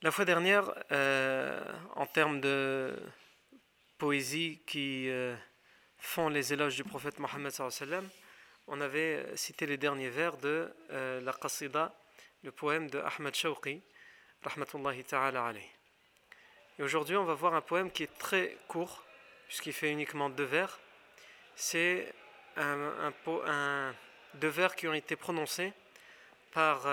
La fois dernière, euh, en termes de poésie qui euh, font les éloges du prophète Mohammed on avait cité les derniers vers de euh, la Qasida, le poème de Ahmad Shawqi, rahmatullahi ta'ala alayh. Et aujourd'hui, on va voir un poème qui est très court, puisqu'il fait uniquement deux vers. C'est un, deux vers qui ont été prononcés par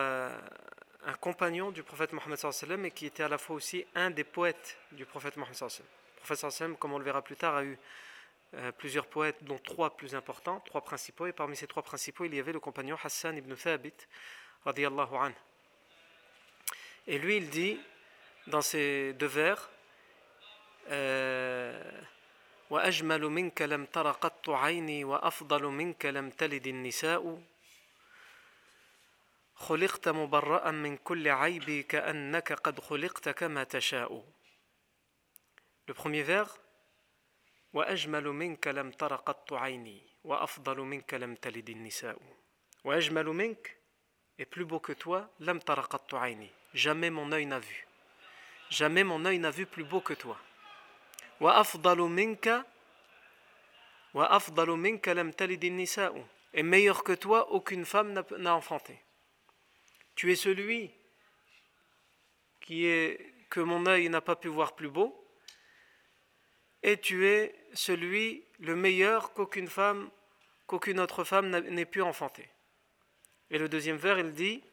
un compagnon du prophète Mohammed sallam et qui était à la fois aussi un des poètes du prophète Mohammed sallam. Le prophète sallam, comme on le verra plus tard, a eu euh, plusieurs poètes, dont trois plus importants, trois principaux, et parmi ces trois principaux, il y avait le compagnon Hassan ibn Thabit, radiallahu anhu. Et lui, il dit, dans ces deux vers, وأجمل منك لم تر قط عيني وأفضل منك لم تلد النساء خلقت مبرأ من كل عيب كأنك قد خلقت كما تشاء. Le premier vers وأجمل منك لم تر قط عيني وأفضل منك لم تلد النساء وأجمل منك est plus beau que toi لم تر قط عيني. Jamais mon œil n'a vu. Jamais mon œil n'a vu plus beau que toi وأفضل منك وأفضل منك لم تلد النساء. Et meilleur que toi aucune femme n'a enfanté Tu es celui que mon œil n'a pas pu voir plus beau, et tu es celui le meilleur qu'aucune femme, qu'aucune autre femme n'ait pu enfanter. Et le deuxième vers, il dit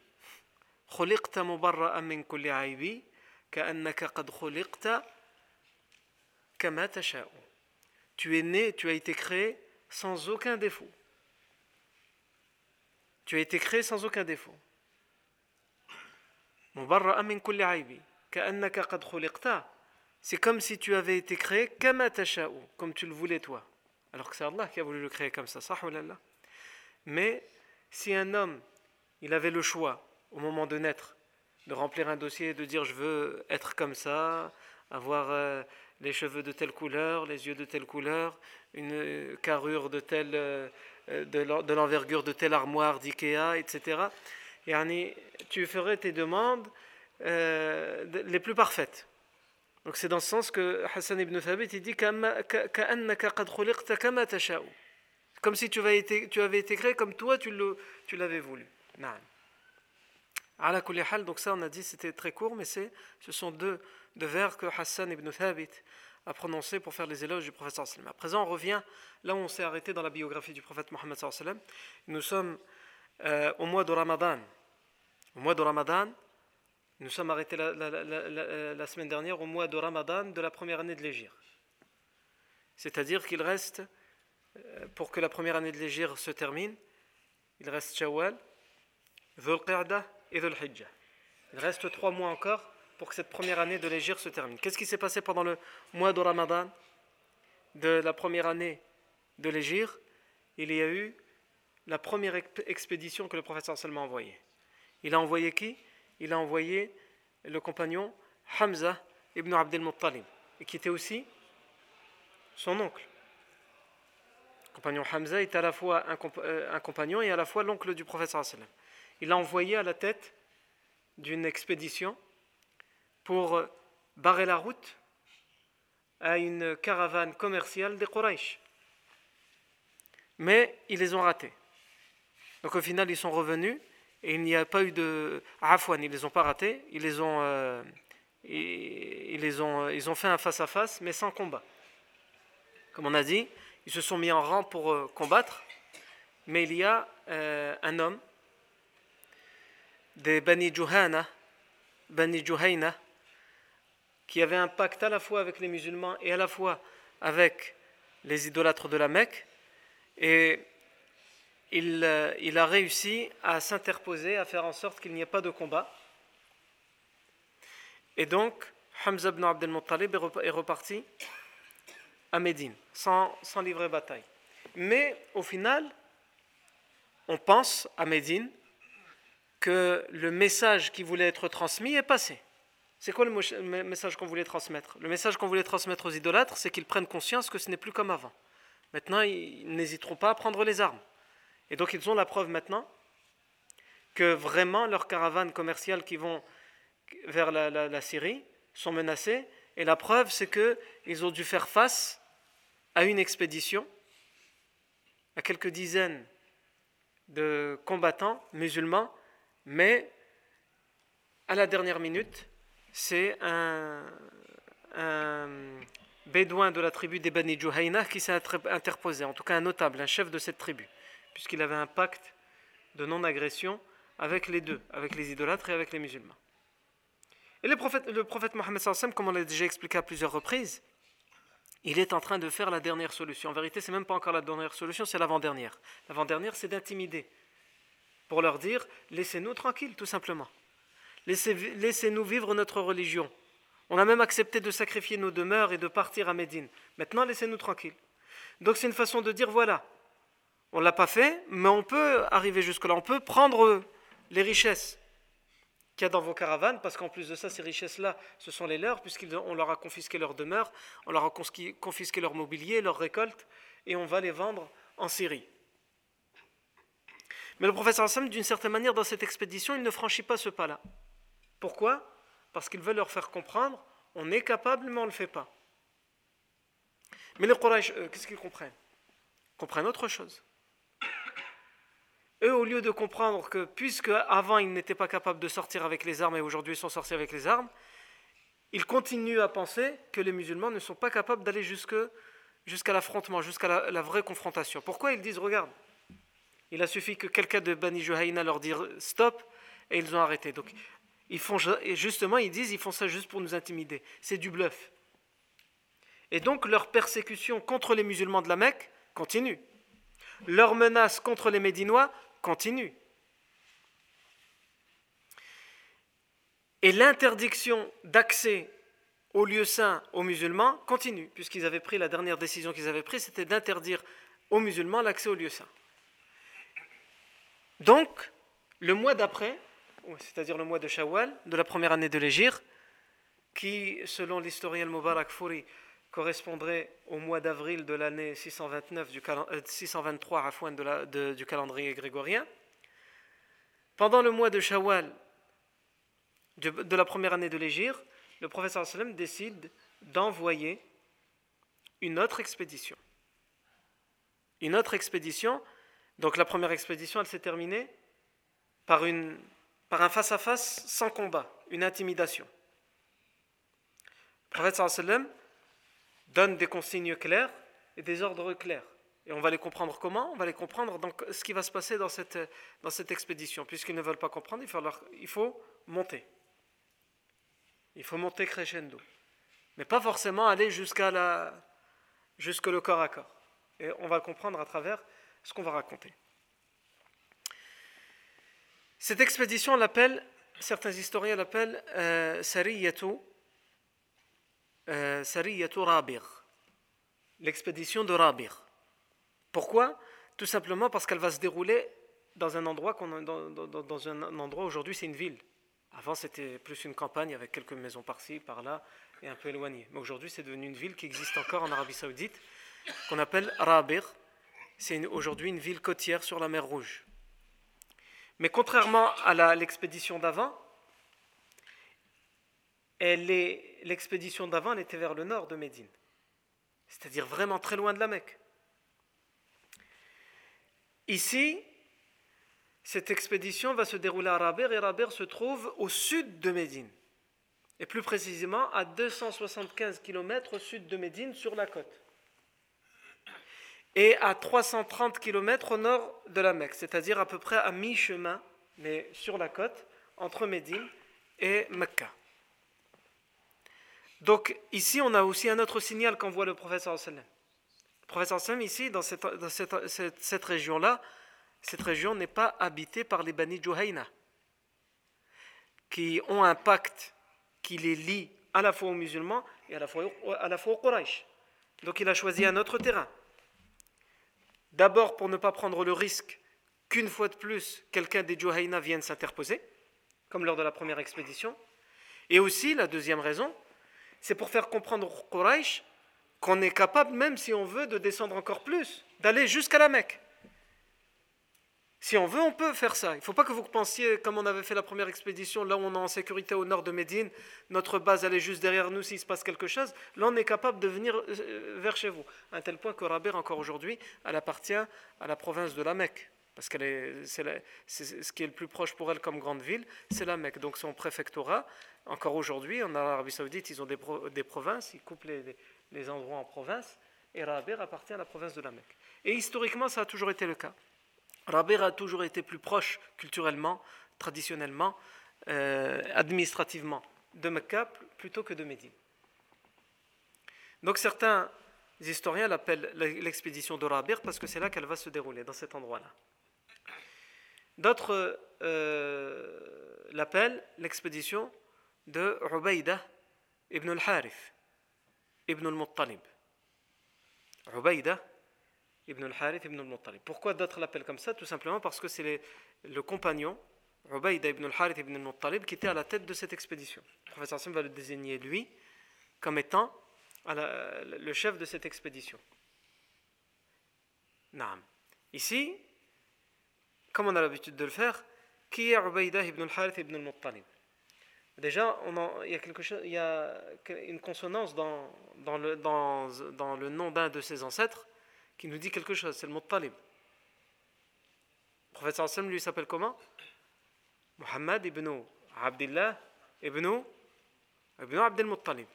Tu es né, tu as été créé sans aucun défaut. Tu as été créé sans aucun défaut. C'est comme si tu avais été créé comme tu le voulais toi. Alors que c'est Allah qui a voulu le créer comme ça, Mais si un homme, il avait le choix au moment de naître, de remplir un dossier et de dire je veux être comme ça, avoir euh, les cheveux de telle couleur, les yeux de telle couleur, une carrure de telle, euh, de l'envergure de telle armoire d'Ikea, etc tu ferais tes demandes euh, les plus parfaites. Donc c'est dans ce sens que Hassan ibn Thabit dit comme si tu avais été, créé comme toi tu l'avais voulu. Donc ça on a dit c'était très court mais ce sont deux, deux vers que Hassan ibn Thabit a prononcé pour faire les éloges du prophète sallam. À présent on revient là où on s'est arrêté dans la biographie du prophète Mohammed sallam. Nous sommes euh, au mois de Ramadan. Au mois de Ramadan, nous sommes arrêtés la, semaine dernière au mois de Ramadan de la première année de l'Égir. C'est-à-dire qu'il reste, euh, pour que la première année de l'Égir se termine, il reste Shawwal, Dhul et Dhul Hijjah. Il reste trois mois encore pour que cette première année de l'Égir se termine. Qu'est-ce qui s'est passé pendant le mois de Ramadan de la première année de l'Égir Il y a eu la première expédition que le prophète sallallahu a envoyée. Il a envoyé qui? Il a envoyé le compagnon Hamza ibn Abdel Muttalib, qui était aussi son oncle. Le compagnon Hamza est à la fois un, euh, compagnon et à la fois l'oncle du prophète. Il l'a envoyé à la tête d'une expédition pour euh, barrer la route à une caravane commerciale des Quraysh. Mais ils les ont ratés. Donc au final, ils sont revenus et il n'y a pas eu de afwan, ils les ont pas ratés, ils les ont, euh, ils, les ont, ils ont fait un face à face, mais sans combat. Comme on a dit, ils se sont mis en rang pour euh, combattre, mais il y a euh, un homme des Bani Juhana, Bani Juhayna, qui avait un pacte à la fois avec les musulmans et à la fois avec les idolâtres de la Mecque, et euh, il, a réussi à s'interposer, à faire en sorte qu'il n'y ait pas de combat. Et donc, Hamza ibn Abdel Muttalib est reparti à Médine, sans, sans livrer bataille. Mais au final, on pense à Médine que le message qui voulait être transmis est passé. C'est quoi le message qu'on voulait transmettre? Le message qu'on voulait transmettre aux idolâtres, c'est qu'ils prennent conscience que ce n'est plus comme avant. Maintenant, ils n'hésiteront pas à prendre les armes. Et donc ils ont la preuve maintenant que vraiment leurs caravanes commerciales qui vont vers la, Syrie sont menacées. Et la preuve, c'est qu'ils ont dû faire face à une expédition, à quelques dizaines de combattants musulmans, mais à la dernière minute, c'est un, bédouin de la tribu des Bani Juhayna qui s'est interposé, en tout cas un notable, un chef de cette tribu puisqu'il avait un pacte de non-agression avec les deux, avec les idolâtres et avec les musulmans. Et le prophète, Mohammed, comme on l'a déjà expliqué à plusieurs reprises, il est en train de faire la dernière solution. En vérité, c'est même pas encore la dernière solution, c'est l'avant-dernière. L'avant-dernière, c'est d'intimider, pour leur dire laissez-nous tranquilles, tout simplement. Laissez-nous vivre notre religion. On a même accepté de sacrifier nos demeures et de partir à Médine. Maintenant, laissez-nous tranquilles. Donc, c'est une façon de dire voilà, on ne l'a pas fait, mais on peut arriver jusque-là. On peut prendre les richesses qu'il y a dans vos caravanes, parce qu'en plus de ça, ces richesses-là, ce sont les leurs, puisqu'on leur a confisqué leur demeure, on leur a confisqué leur mobilier, leur récolte, et on va les vendre en Syrie. Mais le professeur Hassan, d'une certaine manière, dans cette expédition, il ne franchit pas ce pas-là. Pourquoi? Parce qu'il veut leur faire comprendre on est capable, mais on ne le fait pas. Mais les Quraysh, euh, qu'est-ce qu'ils comprennent? Ils comprennent autre chose. Eux, au lieu de comprendre que puisque avant ils n'étaient pas capables de sortir avec les armes et aujourd'hui ils sont sortis avec les armes, ils continuent à penser que les musulmans ne sont pas capables d'aller jusqu'à l'affrontement, jusqu'à la, vraie confrontation. Pourquoi ils disent regarde, il a suffi que quelqu'un de Bani Juhayna leur dise stop et ils ont arrêté. Donc ils font justement ils disent ils font ça juste pour nous intimider. C'est du bluff. Et donc leur persécution contre les musulmans de la Mecque continue. Leur menace contre les Médinois continue. Et l'interdiction d'accès aux lieux saints aux musulmans continue, puisqu'ils avaient pris la dernière décision qu'ils avaient prise, c'était d'interdire aux musulmans l'accès aux lieux saints. Donc, le mois d'après, c'est-à-dire le mois de Shawwal, de la première année de l'Égypte, qui, selon l'historien Mubarak Fouri, correspondrait au mois d'avril de l'année 629 du 623 euh, de du calendrier grégorien. Pendant le mois de Shawwal de, la première année de l'Égypte, le professeur sallam décide d'envoyer une autre expédition. Une autre expédition, donc la première expédition, elle s'est terminée par, une, par un face-à-face -face sans combat, une intimidation. Le prophète donne des consignes claires et des ordres clairs. Et on va les comprendre comment? On va les comprendre dans ce qui va se passer dans cette, dans cette expédition. Puisqu'ils ne veulent pas comprendre, il faut, il faut monter. Il faut monter crescendo. Mais pas forcément aller jusqu'à la, jusque corps à corps. Et on va le comprendre à travers ce qu'on va raconter. Cette expédition, on l'appelle, certains historiens l'appellent euh, Sariyatu euh, l'expédition de Rabir. Pourquoi? Tout simplement parce qu'elle va se dérouler dans un endroit dans, dans, un endroit aujourd'hui c'est une ville. Avant c'était plus une campagne avec quelques maisons par-ci, par-là et un peu éloignées. Mais aujourd'hui c'est devenu une ville qui existe encore en Arabie Saoudite qu'on appelle Rabir c'est aujourd'hui une ville côtière sur la mer Rouge. Mais contrairement à l'expédition d'avant, l'expédition d'avant était vers le nord de Médine, c'est-à-dire vraiment très loin de la Mecque. Ici, cette expédition va se dérouler à Rabir et Rabir se trouve au sud de Médine, et plus précisément à 275 km au sud de Médine sur la côte, et à 330 km au nord de la Mecque, c'est-à-dire à peu près à mi-chemin, mais sur la côte, entre Médine et Mecca. Donc ici, on a aussi un autre signal qu'envoie le professeur. Le professeur sallam, ici, dans cette, cette, région-là, cette région n'est pas habitée par les Bani Juhayna, qui ont un pacte qui les lie à la fois aux musulmans et à la fois, à aux Quraysh. Donc il a choisi un autre terrain. D'abord pour ne pas prendre le risque qu'une fois de plus, quelqu'un des Juhayna vienne s'interposer, comme lors de la première expédition. Et aussi, la deuxième raison, c'est pour faire comprendre au Quraysh qu'on est capable, même si on veut, de descendre encore plus, d'aller jusqu'à la Mecque. Si on veut, on peut faire ça. Il ne faut pas que vous pensiez, comme on avait fait la première expédition, là où on est en sécurité au nord de Médine, notre base elle est juste derrière nous s'il se passe quelque chose. Là, on est capable de venir euh, vers chez vous. À un tel point que Rabir, encore aujourd'hui, elle appartient à la province de la Mecque. Parce que ce qui est le plus proche pour elle comme grande ville, c'est la Mecque. Donc son préfectorat, encore aujourd'hui, en Arabie Saoudite, ils ont des, provinces, ils coupent les, les, endroits en provinces, et Rabir appartient à la province de la Mecque. Et historiquement, ça a toujours été le cas. Rabir a toujours été plus proche culturellement, traditionnellement, euh, administrativement de Mecca plutôt que de Médine. Donc certains historiens l'appellent l'expédition de Rabir parce que c'est là qu'elle va se dérouler, dans cet endroit-là. D'autres euh, l'appellent l'expédition de Ubaïda ibn al-Harith ibn al-Muttalib. Ubaïda ibn al-Harith ibn al-Muttalib. Pourquoi d'autres l'appellent comme ça? Tout simplement parce que c'est le compagnon, Ubaïda ibn al-Harith ibn al-Muttalib, qui était à la tête de cette expédition. Le professeur Hassan va le désigner lui comme étant le chef de cette expédition. Naam. Ici, comme on a l'habitude de le faire, qui est Ubaïda ibn al-Harith ibn al-Muttalib Déjà, il, y a quelque chose, il y a une consonance dans, dans, le, dans, le nom d'un de ses ancêtres qui nous dit quelque chose, c'est le Muttalib. Le prophète sallam lui s'appelle comment? Muhammad ibn Abdullah ibn, ibn Abdel Muttalib.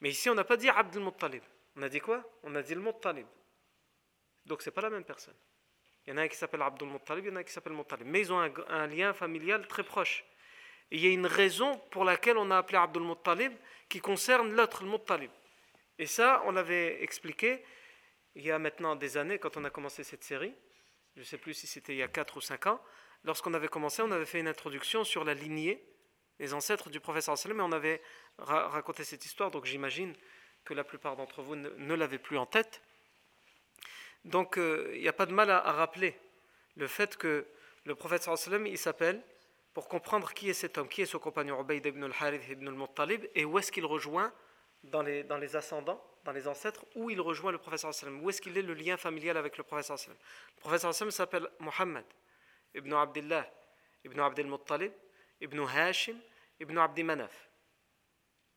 Mais ici, on n'a pas dit Abdel Muttalib. On a dit quoi? On a dit le Muttalib. Donc, ce n'est pas la même personne. Il y en a un qui s'appelle Abdul Muttalib, il y en a un qui s'appelle Muttalib. Mais ils ont un, lien familial très proche. Et il y a une raison pour laquelle on a appelé Abdul Muttalib qui concerne l'autre, le Muttalib. Et ça, on l'avait expliqué il y a maintenant des années, quand on a commencé cette série. Je ne sais plus si c'était il y a 4 ou 5 ans. Lorsqu'on avait commencé, on avait fait une introduction sur la lignée, les ancêtres du professeur sallam, et on avait raconté cette histoire. Donc j'imagine que la plupart d'entre vous ne, ne l'avaient plus en tête. Donc euh, il n'y a pas de mal à, rappeler le fait que le prophète sallam il s'appelle pour comprendre qui est cet homme, qui est ce compagnon Ubayd ibn al-Harith ibn al-Muttalib et où est-ce qu'il rejoint dans les, dans les ascendants, dans les ancêtres, où il rejoint le prophète sallam, où est-ce qu'il est le lien familial avec le prophète sallam. Le prophète sallam s'appelle Muhammad ibn Abdullah ibn Abdel Muttalib ibn Hashim ibn Abdi Manaf.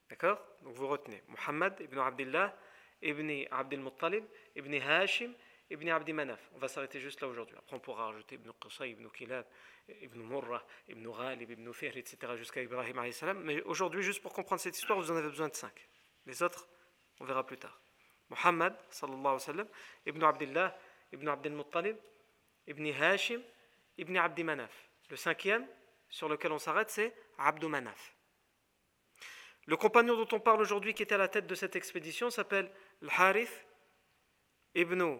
D'accord? Donc vous retenez Muhammad ibn Abdullah ibn Abdel Muttalib ibn Hashim Ibn Abdi Manaf. On va s'arrêter juste là aujourd'hui. Après, on pourra rajouter Ibn Qusay, Ibn Kilab, Ibn Murrah, Ibn Ghalib, Ibn Fihr, etc. jusqu'à Ibrahim a.s. Mais aujourd'hui, juste pour comprendre cette histoire, vous en avez besoin de cinq. Les autres, on verra plus tard. Muhammad, sallallahu alayhi wa sallam, Ibn Abdullah, Ibn Abdel Muttalib, Ibn Hashim, Ibn Abdi Manaf. Le cinquième, sur lequel on s'arrête, c'est Abdou Manaf. Le compagnon dont on parle aujourd'hui, qui était à la tête de cette expédition, s'appelle Al-Harith ibn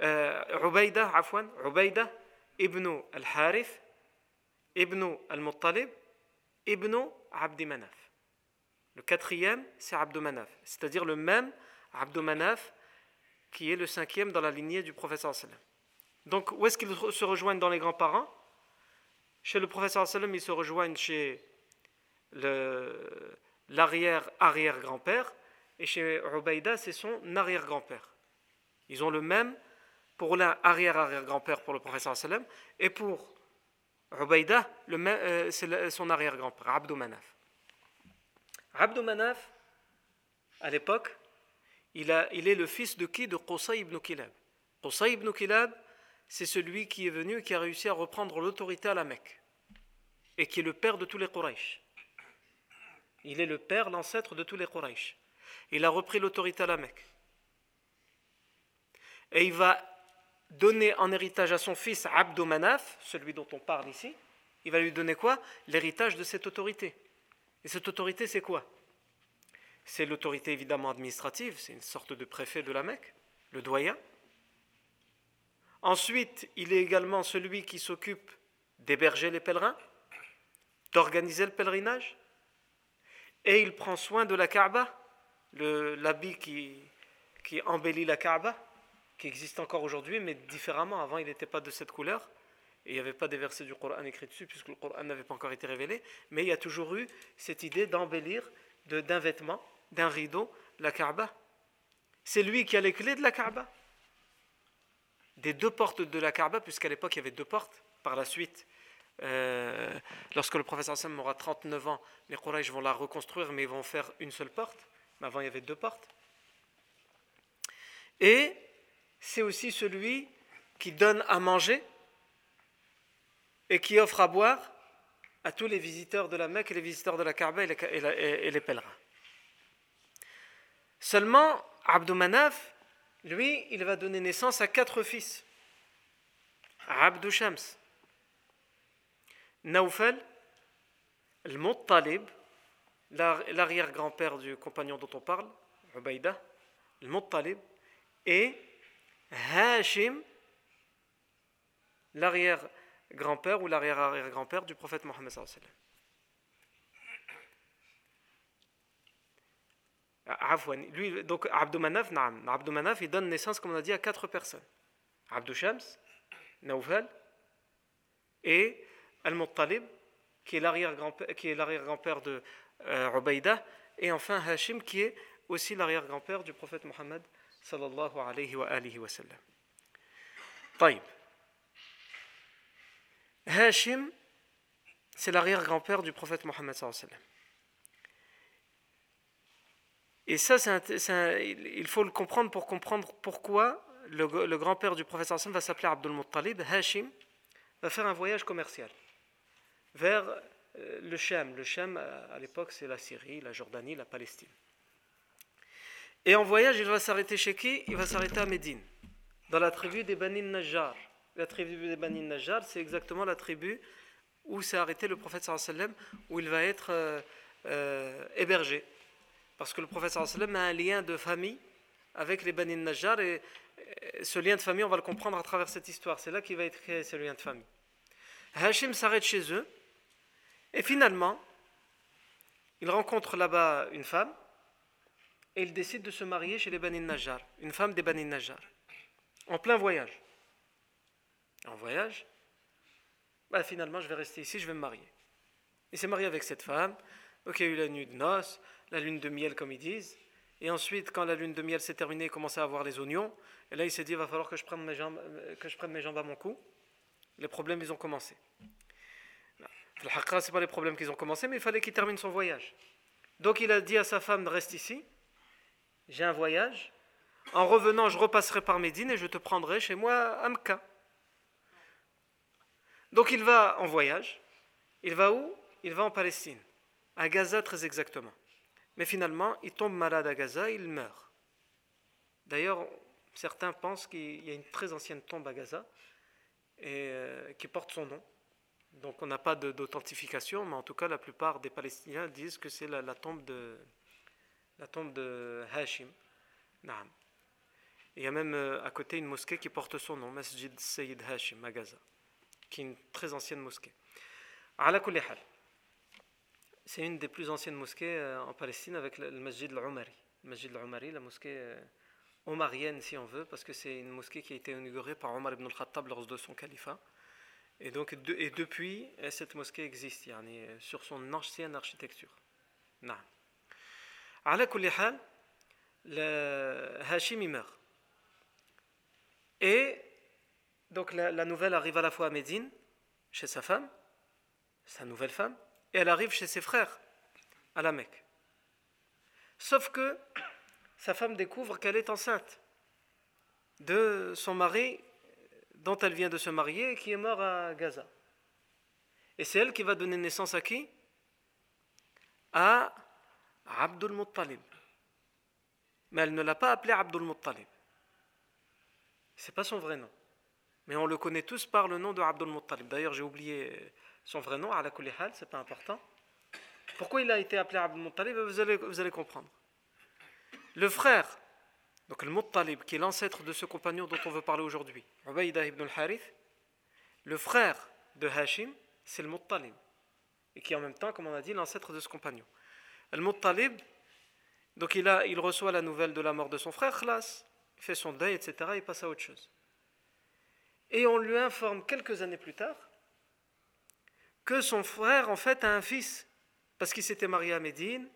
Ubaïda, Afwan, Ubaïda ibn al-Harith, ibn al-Muttalib, ibn Abdi Manaf. Le quatrième, c'est Abdou Manaf, c'est-à-dire le même Abdou Manaf qui est le cinquième dans la lignée du professeur sallam. Donc, où est-ce qu'ils se rejoignent dans les grands-parents? Chez le professeur sallam, ils se rejoignent chez l'arrière-arrière-grand-père, et chez Ubaïda, c'est son arrière-grand-père. Ils ont le même pour l'un arrière-arrière-grand-père pour le professeur sallam et pour Ubaïda, euh, c'est son arrière-grand-père, Abdou Manaf. Abdou Manaf, à l'époque, il, il, est le fils de qui? De Qusay ibn Kilab. Qusay ibn Kilab, c'est celui qui est venu et qui a réussi à reprendre l'autorité à la Mecque et qui est le père de tous les Quraysh. Il est le père, l'ancêtre de tous les Quraysh. Il a repris l'autorité à la Mecque. Et il va donner en héritage à son fils Abdo Manaf, celui dont on parle ici. Il va lui donner quoi? L'héritage de cette autorité. Et cette autorité, c'est quoi? C'est l'autorité évidemment administrative, c'est une sorte de préfet de la Mecque, le doyen. Ensuite, il est également celui qui s'occupe d'héberger les pèlerins, d'organiser le pèlerinage, et il prend soin de la Kaaba, l'habit qui, qui embellit la Kaaba, qui existe encore aujourd'hui, mais différemment. Avant, il n'était pas de cette couleur, et il n'y avait pas des versets du Coran écrits dessus, puisque le Coran n'avait pas encore été révélé, mais il y a toujours eu cette idée d'embellir d'un vêtement, d'un rideau, la Kaaba. C'est lui qui a les clés de la Kaaba. Des deux portes de la Kaaba, puisqu'à l'époque il y avait deux portes. Par la suite, euh, lorsque le professeur Sam aura 39 ans, les Quraysh vont la reconstruire, mais ils vont faire une seule porte. Mais avant, il y avait deux portes. Et c'est aussi celui qui donne à manger et qui offre à boire à tous les visiteurs de la Mecque et les visiteurs de la Kaaba et les, pèlerins. Seulement, Abdou Manaf, lui, il va donner naissance à quatre fils. Abdou Shams, Naufal, Al-Muttalib, l'arrière-grand-père du compagnon dont on parle, Ubaïda, Al-Muttalib, et Hashim, l'arrière-grand-père ou l'arrière-arrière-grand-père du prophète Mohammed Lui, donc Abdou Manaf, Abdou Manaf, il donne naissance, comme on a dit, à quatre personnes. Abdou Shams, et Al-Muttalib, qui est l'arrière-grand-père de euh, et enfin Hashim, qui est aussi l'arrière-grand-père du prophète Mohammed sallallahu alayhi wa alihi wa sallam. طيب. Hashim, c'est l'arrière-grand-père du prophète Mohammed sallallahu alayhi wa sallam. Et ça, c'est il faut le comprendre pour comprendre pourquoi le, le grand-père du prophète sallallahu alayhi wa sallam va s'appeler Abdul Muttalib. Hashim va faire un voyage commercial vers euh, le Shem. Le Shem, à l'époque, c'est la Syrie, la Jordanie, la Palestine. Et en voyage, il va s'arrêter chez qui? Il va s'arrêter à Médine, dans la tribu des Banin Najjar. La tribu des Banin Najjar, c'est exactement la tribu où s'est arrêté le prophète sallam, où il va être euh, euh, hébergé. Parce que le prophète sallam a un lien de famille avec les Banin Najjar, et, ce lien de famille, on va le comprendre à travers cette histoire. C'est là qu'il va être créé, ce lien de famille. Hachim s'arrête chez eux, et finalement, il rencontre là-bas une femme, et il décide de se marier chez les Banin Najjar, une femme des Banin Najjar, en plein voyage. En voyage, bah, finalement, je vais rester ici, je vais me marier. Il s'est marié avec cette femme, donc il y a eu la nuit de noces, la lune de miel, comme ils disent. Et ensuite, quand la lune de miel s'est terminée, il commençait à avoir les oignons. Et là, il s'est dit, il va falloir que je, prenne mes jambes, que je prenne mes jambes à mon cou. Les problèmes, ils ont commencé. Le ce pas les problèmes qu'ils ont commencé, mais il fallait qu'il termine son voyage. Donc il a dit à sa femme, reste ici j'ai un voyage. En revenant, je repasserai par Médine et je te prendrai chez moi à Mecca. Donc il va en voyage. Il va où? Il va en Palestine, à Gaza très exactement. Mais finalement, il tombe malade à Gaza, il meurt. D'ailleurs, certains pensent qu'il y a une très ancienne tombe à Gaza et, euh, qui porte son nom. Donc on n'a pas d'authentification, mais en tout cas, la plupart des Palestiniens disent que c'est la tombe de, la tombe de Hashim. Il y a même euh, à côté une mosquée qui porte son nom, Masjid Sayyid Hashim à Gaza, qui est une très ancienne mosquée. C'est une des plus anciennes mosquées euh, en Palestine avec le Masjid al-Umari. Masjid al-Umari, la mosquée euh, omarienne si on veut, parce que c'est une mosquée qui a été inaugurée par Omar ibn al-Khattab lors de son califat. Et donc, et depuis, cette mosquée existe, sur son ancienne architecture. Non. على كل حال Hachim il meurt. Et donc la, nouvelle arrive à la fois à Médine, chez sa femme, sa nouvelle femme, et elle arrive chez ses frères, à la Mecque. Sauf que sa femme découvre qu'elle est enceinte de son mari dont elle vient de se marier et qui est mort à Gaza. Et c'est elle qui va donner naissance à qui À Abdul Muttalib. Mais elle ne l'a pas appelé Abdul Muttalib. C'est pas son vrai nom. Mais on le connaît tous par le nom de Abdul Muttalib. D'ailleurs, j'ai oublié son vrai nom, Ala Kulli Hal, c'est pas important. Pourquoi il a été appelé Abdul Muttalib vous allez, vous allez comprendre. Le frère, donc le Muttalib, qui est l'ancêtre de ce compagnon dont on veut parler aujourd'hui, ibn al-Harith, le frère de Hashim, c'est le Muttalib. Et qui en même temps, comme on a dit, l'ancêtre de ce compagnon. Le Muttalib, donc il, a, il reçoit la nouvelle de la mort de son frère, khlas, il fait son deuil, etc., il passe à autre chose. Et on lui informe quelques années plus tard que son frère, en fait, a un fils, parce qu'il s'était marié à Médine,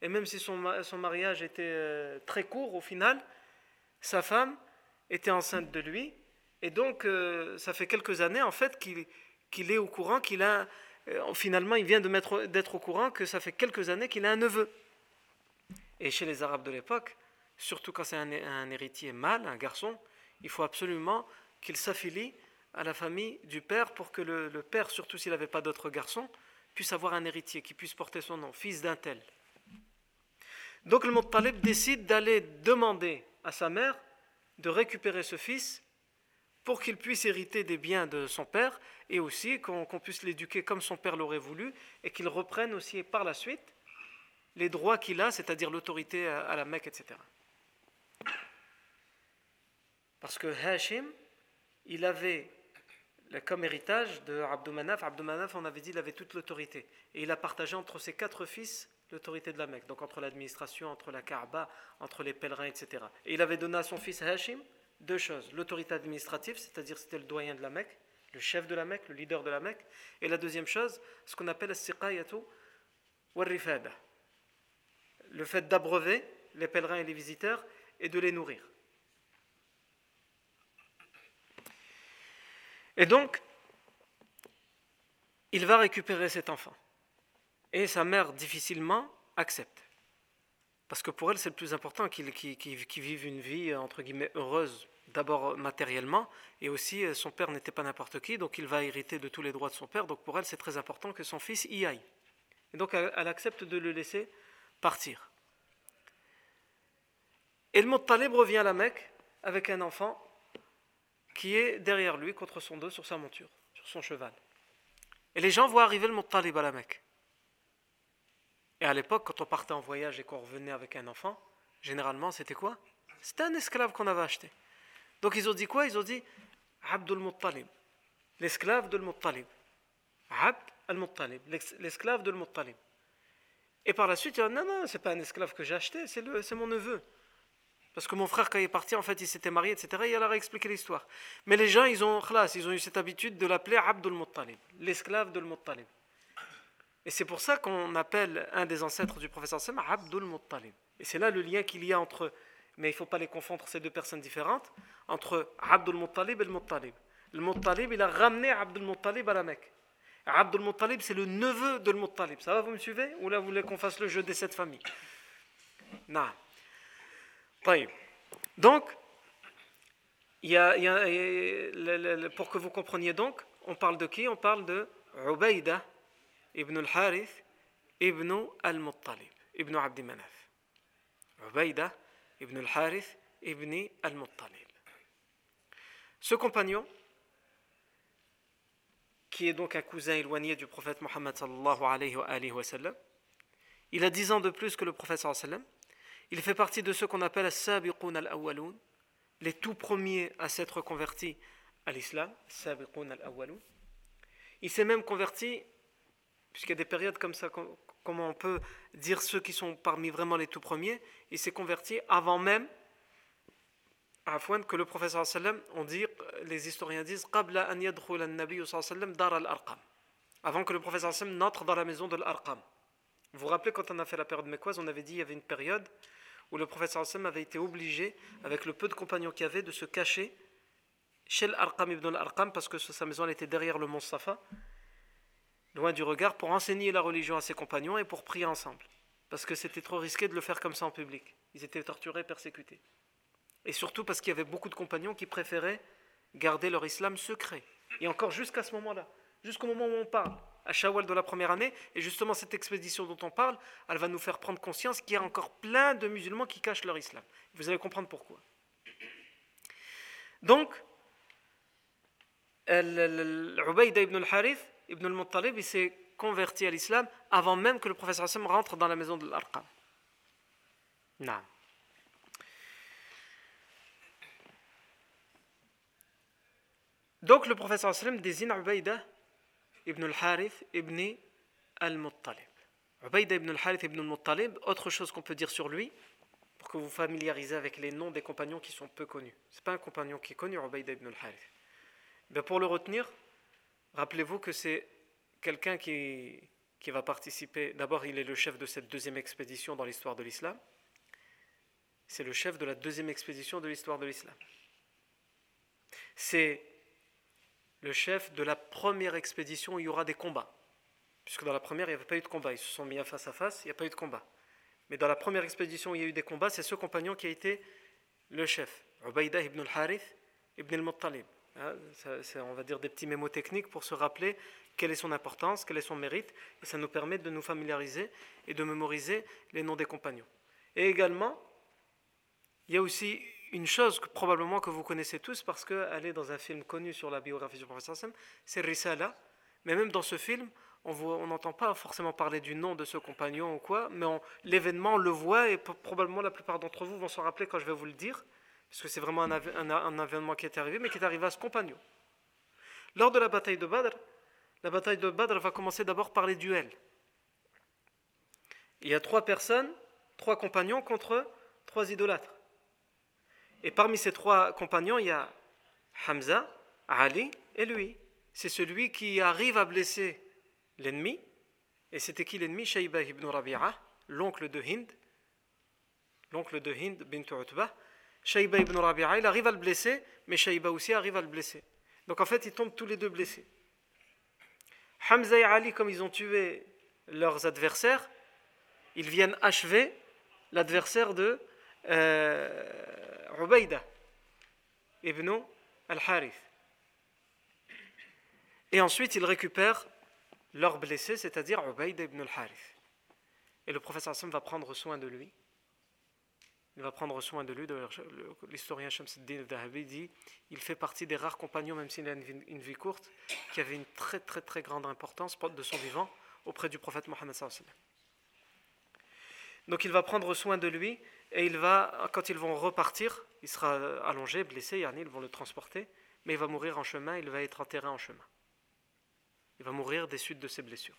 et même si son, son mariage était euh, très court au final, sa femme était enceinte de lui, et donc euh, ça fait quelques années, en fait, qu'il est au courant qu'il a, finalement, il vient d'être au courant que ça fait quelques années qu'il a un neveu. Et chez les Arabes de l'époque, surtout quand c'est un, héritier mâle, un garçon, il faut absolument qu'il s'affilie à la famille du père pour que le, père, surtout s'il n'avait pas d'autres garçons, puisse avoir un héritier qui puisse porter son nom, fils d'un tel. Donc le Muttalib décide d'aller demander à sa mère de récupérer ce fils pour qu'il puisse hériter des biens de son père et aussi qu'on puisse l'éduquer comme son père l'aurait voulu et qu'il reprenne aussi par la suite les droits qu'il a, c'est-à-dire l'autorité à la Mecque, etc. Parce que Hashim, il avait comme héritage de Abdoumanaf, Abdoumanaf, on avait dit, il avait toute l'autorité. Et il a partagé entre ses quatre fils l'autorité de la Mecque, donc entre l'administration, entre la Kaaba, entre les pèlerins, etc. Et il avait donné à son fils Hashim deux choses. L'autorité administrative, c'est-à-dire c'était le doyen de la Mecque, le chef de la Mecque, le leader de la Mecque. Et la deuxième chose, ce qu'on appelle. Le fait d'abreuver les pèlerins et les visiteurs et de les nourrir. Et donc, il va récupérer cet enfant. Et sa mère, difficilement, accepte. Parce que pour elle, c'est le plus important qu'il vive une vie, entre guillemets, heureuse, d'abord matériellement, et aussi euh, son père n'était pas n'importe qui, donc il va hériter de tous les droits de son père, donc pour elle, c'est très important que son fils y aille. Et donc, elle, accepte de le laisser partir. Et le Muttalib revient à la Mecque avec un enfant qui est derrière lui, contre son dos, sur sa monture, sur son cheval. Et les gens voient arriver le Muttalib à la Mecque. Et à l'époque, quand on partait en voyage et qu'on revenait avec un enfant, généralement, c'était quoi? C'était un esclave qu'on avait acheté. Donc ils ont dit quoi? Ils ont dit Abdul Muttalib, l'esclave de Muttalib. Abd al-Muttalib, l'esclave de Muttalib. Et par la suite, il dit non, non, c'est pas un esclave que j'ai acheté, c'est mon neveu. Parce que mon frère, quand il est parti, en fait, il s'était marié, etc. Et il leur a expliqué l'histoire. Mais les gens, ils ont, ils ont eu cette habitude de l'appeler Abdul Muttalib, l'esclave de Muttalib. Et c'est pour ça qu'on appelle un des ancêtres du professeur Sam Abdul Muttalib. Et c'est là le lien qu'il y a entre, mais il ne faut pas les confondre, ces deux personnes différentes, entre Abdul Muttalib et le Muttalib. Le Muttalib, il a ramené Abdul Muttalib à la Mecque. Abdul Muttalib, c'est le neveu de Muttalib. Ça va, vous me suivez? Ou là, vous voulez qu'on fasse le jeu des sept familles? Non. Donc, y a, pour que vous compreniez donc, on parle de qui? On parle de Ubaïda ibn al-Harith ibn al-Muttalib, ibn Abdi Manaf. Ubaïda ibn al-Harith ibn al-Muttalib. Ce compagnon, qui est donc un cousin éloigné du prophète Mohammed sallallahu alayhi wa, sallam, il a dix ans de plus que le prophète sallallahu alayhi wa sallam, il fait partie de ceux qu'on appelle as-sabiqun al-awwalun, les tout premiers à s'être convertis à l'islam, sabiqun al-awwalun. Il s'est même converti, puisqu'il y a des périodes comme ça, comment on peut dire ceux qui sont parmi vraiment les tout premiers, il s'est converti avant même que le professeur sallam, on dit, les historiens disent, avant que le professeur sallam n'entre dans la maison de l'Arqam. Vous vous rappelez quand on a fait la période mécoise, on avait dit qu'il y avait une période où le prophète sallam avait été obligé, avec le peu de compagnons qu'il avait, de se cacher chez l'Arqam ibn al-Arqam, parce que sa maison était derrière le mont Safa, loin du regard, pour enseigner la religion à ses compagnons et pour prier ensemble. Parce que c'était trop risqué de le faire comme ça en public. Ils étaient torturés, persécutés. Et surtout parce qu'il y avait beaucoup de compagnons qui préféraient garder leur islam secret. Et encore jusqu'à ce moment-là, jusqu'au moment où on parle, à Shawwal de la première année, et justement cette expédition dont on parle, elle va nous faire prendre conscience qu'il y a encore plein de musulmans qui cachent leur islam. Vous allez comprendre pourquoi. Donc, Ubayda ibn al-Harith, ibn al-Muttalib, s'est converti à l'islam avant même que le professeur Hassan rentre dans la maison de l'Arqam. Non. Donc le professeur sallam désigne Ubaïda ibn al-Harith ibn al-Muttalib. Ubaïda ibn al-Harith ibn al-Muttalib, autre chose qu'on peut dire sur lui, pour que vous familiarisez avec les noms des compagnons qui sont peu connus. Ce n'est pas un compagnon qui est connu, Ubaïda ibn al-Harith. Ben, pour le retenir, rappelez-vous que c'est quelqu'un qui, va participer. D'abord, il est le chef de cette deuxième expédition dans l'histoire de l'islam. C'est le chef de la deuxième expédition de l'histoire de l'islam. C'est le chef de la première expédition où il y aura des combats. Puisque dans la première, il n'y avait pas eu de combat. Ils se sont mis à face à face, il n'y a pas eu de combat. Mais dans la première expédition où il y a eu des combats, c'est ce compagnon qui a été le chef, Ubaïda ibn al-Harith ibn al-Muttalib. C'est, on va dire, des petits mémos techniques pour se rappeler quelle est son importance, quel est son mérite, et ça nous permet de nous familiariser et de mémoriser les noms des compagnons. Et également, il y a aussi une chose que probablement que vous connaissez tous parce qu'elle est dans un film connu sur la biographie du professeur Sam, c'est Risala. Mais même dans ce film, on n'entend pas forcément parler du nom de ce compagnon ou quoi, mais l'événement, on le voit et probablement la plupart d'entre vous vont s'en rappeler quand je vais vous le dire, parce que c'est vraiment un, événement qui est arrivé, mais qui est arrivé à ce compagnon. Lors de la bataille de Badr, la bataille de Badr va commencer d'abord par les duels. Il y a trois personnes, trois compagnons contre trois idolâtres. Et parmi ces trois compagnons, il y a Hamza, Ali et lui. C'est celui qui arrive à blesser l'ennemi. Et c'était qui l'ennemi? Shayba ibn Rabi'a, l'oncle de Hind. L'oncle de Hind bint Utbah. Shayba ibn Rabi'a, il arrive à le blesser, mais Shayba aussi arrive à le blesser. Donc en fait, ils tombent tous les deux blessés. Hamza et Ali, comme ils ont tué leurs adversaires, ils viennent achever l'adversaire de euh, Ubaïda ibn al-Harith. Et ensuite, ils récupèrent leurs blessés, c'est-à-dire Ubaïda ibn al-Harith. Et le professeur Hassan va prendre soin de lui. Il va prendre soin de lui. L'historien Shamsuddin al-Dahabi dit il fait partie des rares compagnons, même s'il a une vie, courte, qui avait une très très très grande importance de son vivant auprès du prophète Mohammed. Donc il va prendre soin de lui et il va, quand ils vont repartir, il sera allongé, blessé, ils vont le transporter, mais il va mourir en chemin, il va être enterré en chemin. Il va mourir des suites de ses blessures.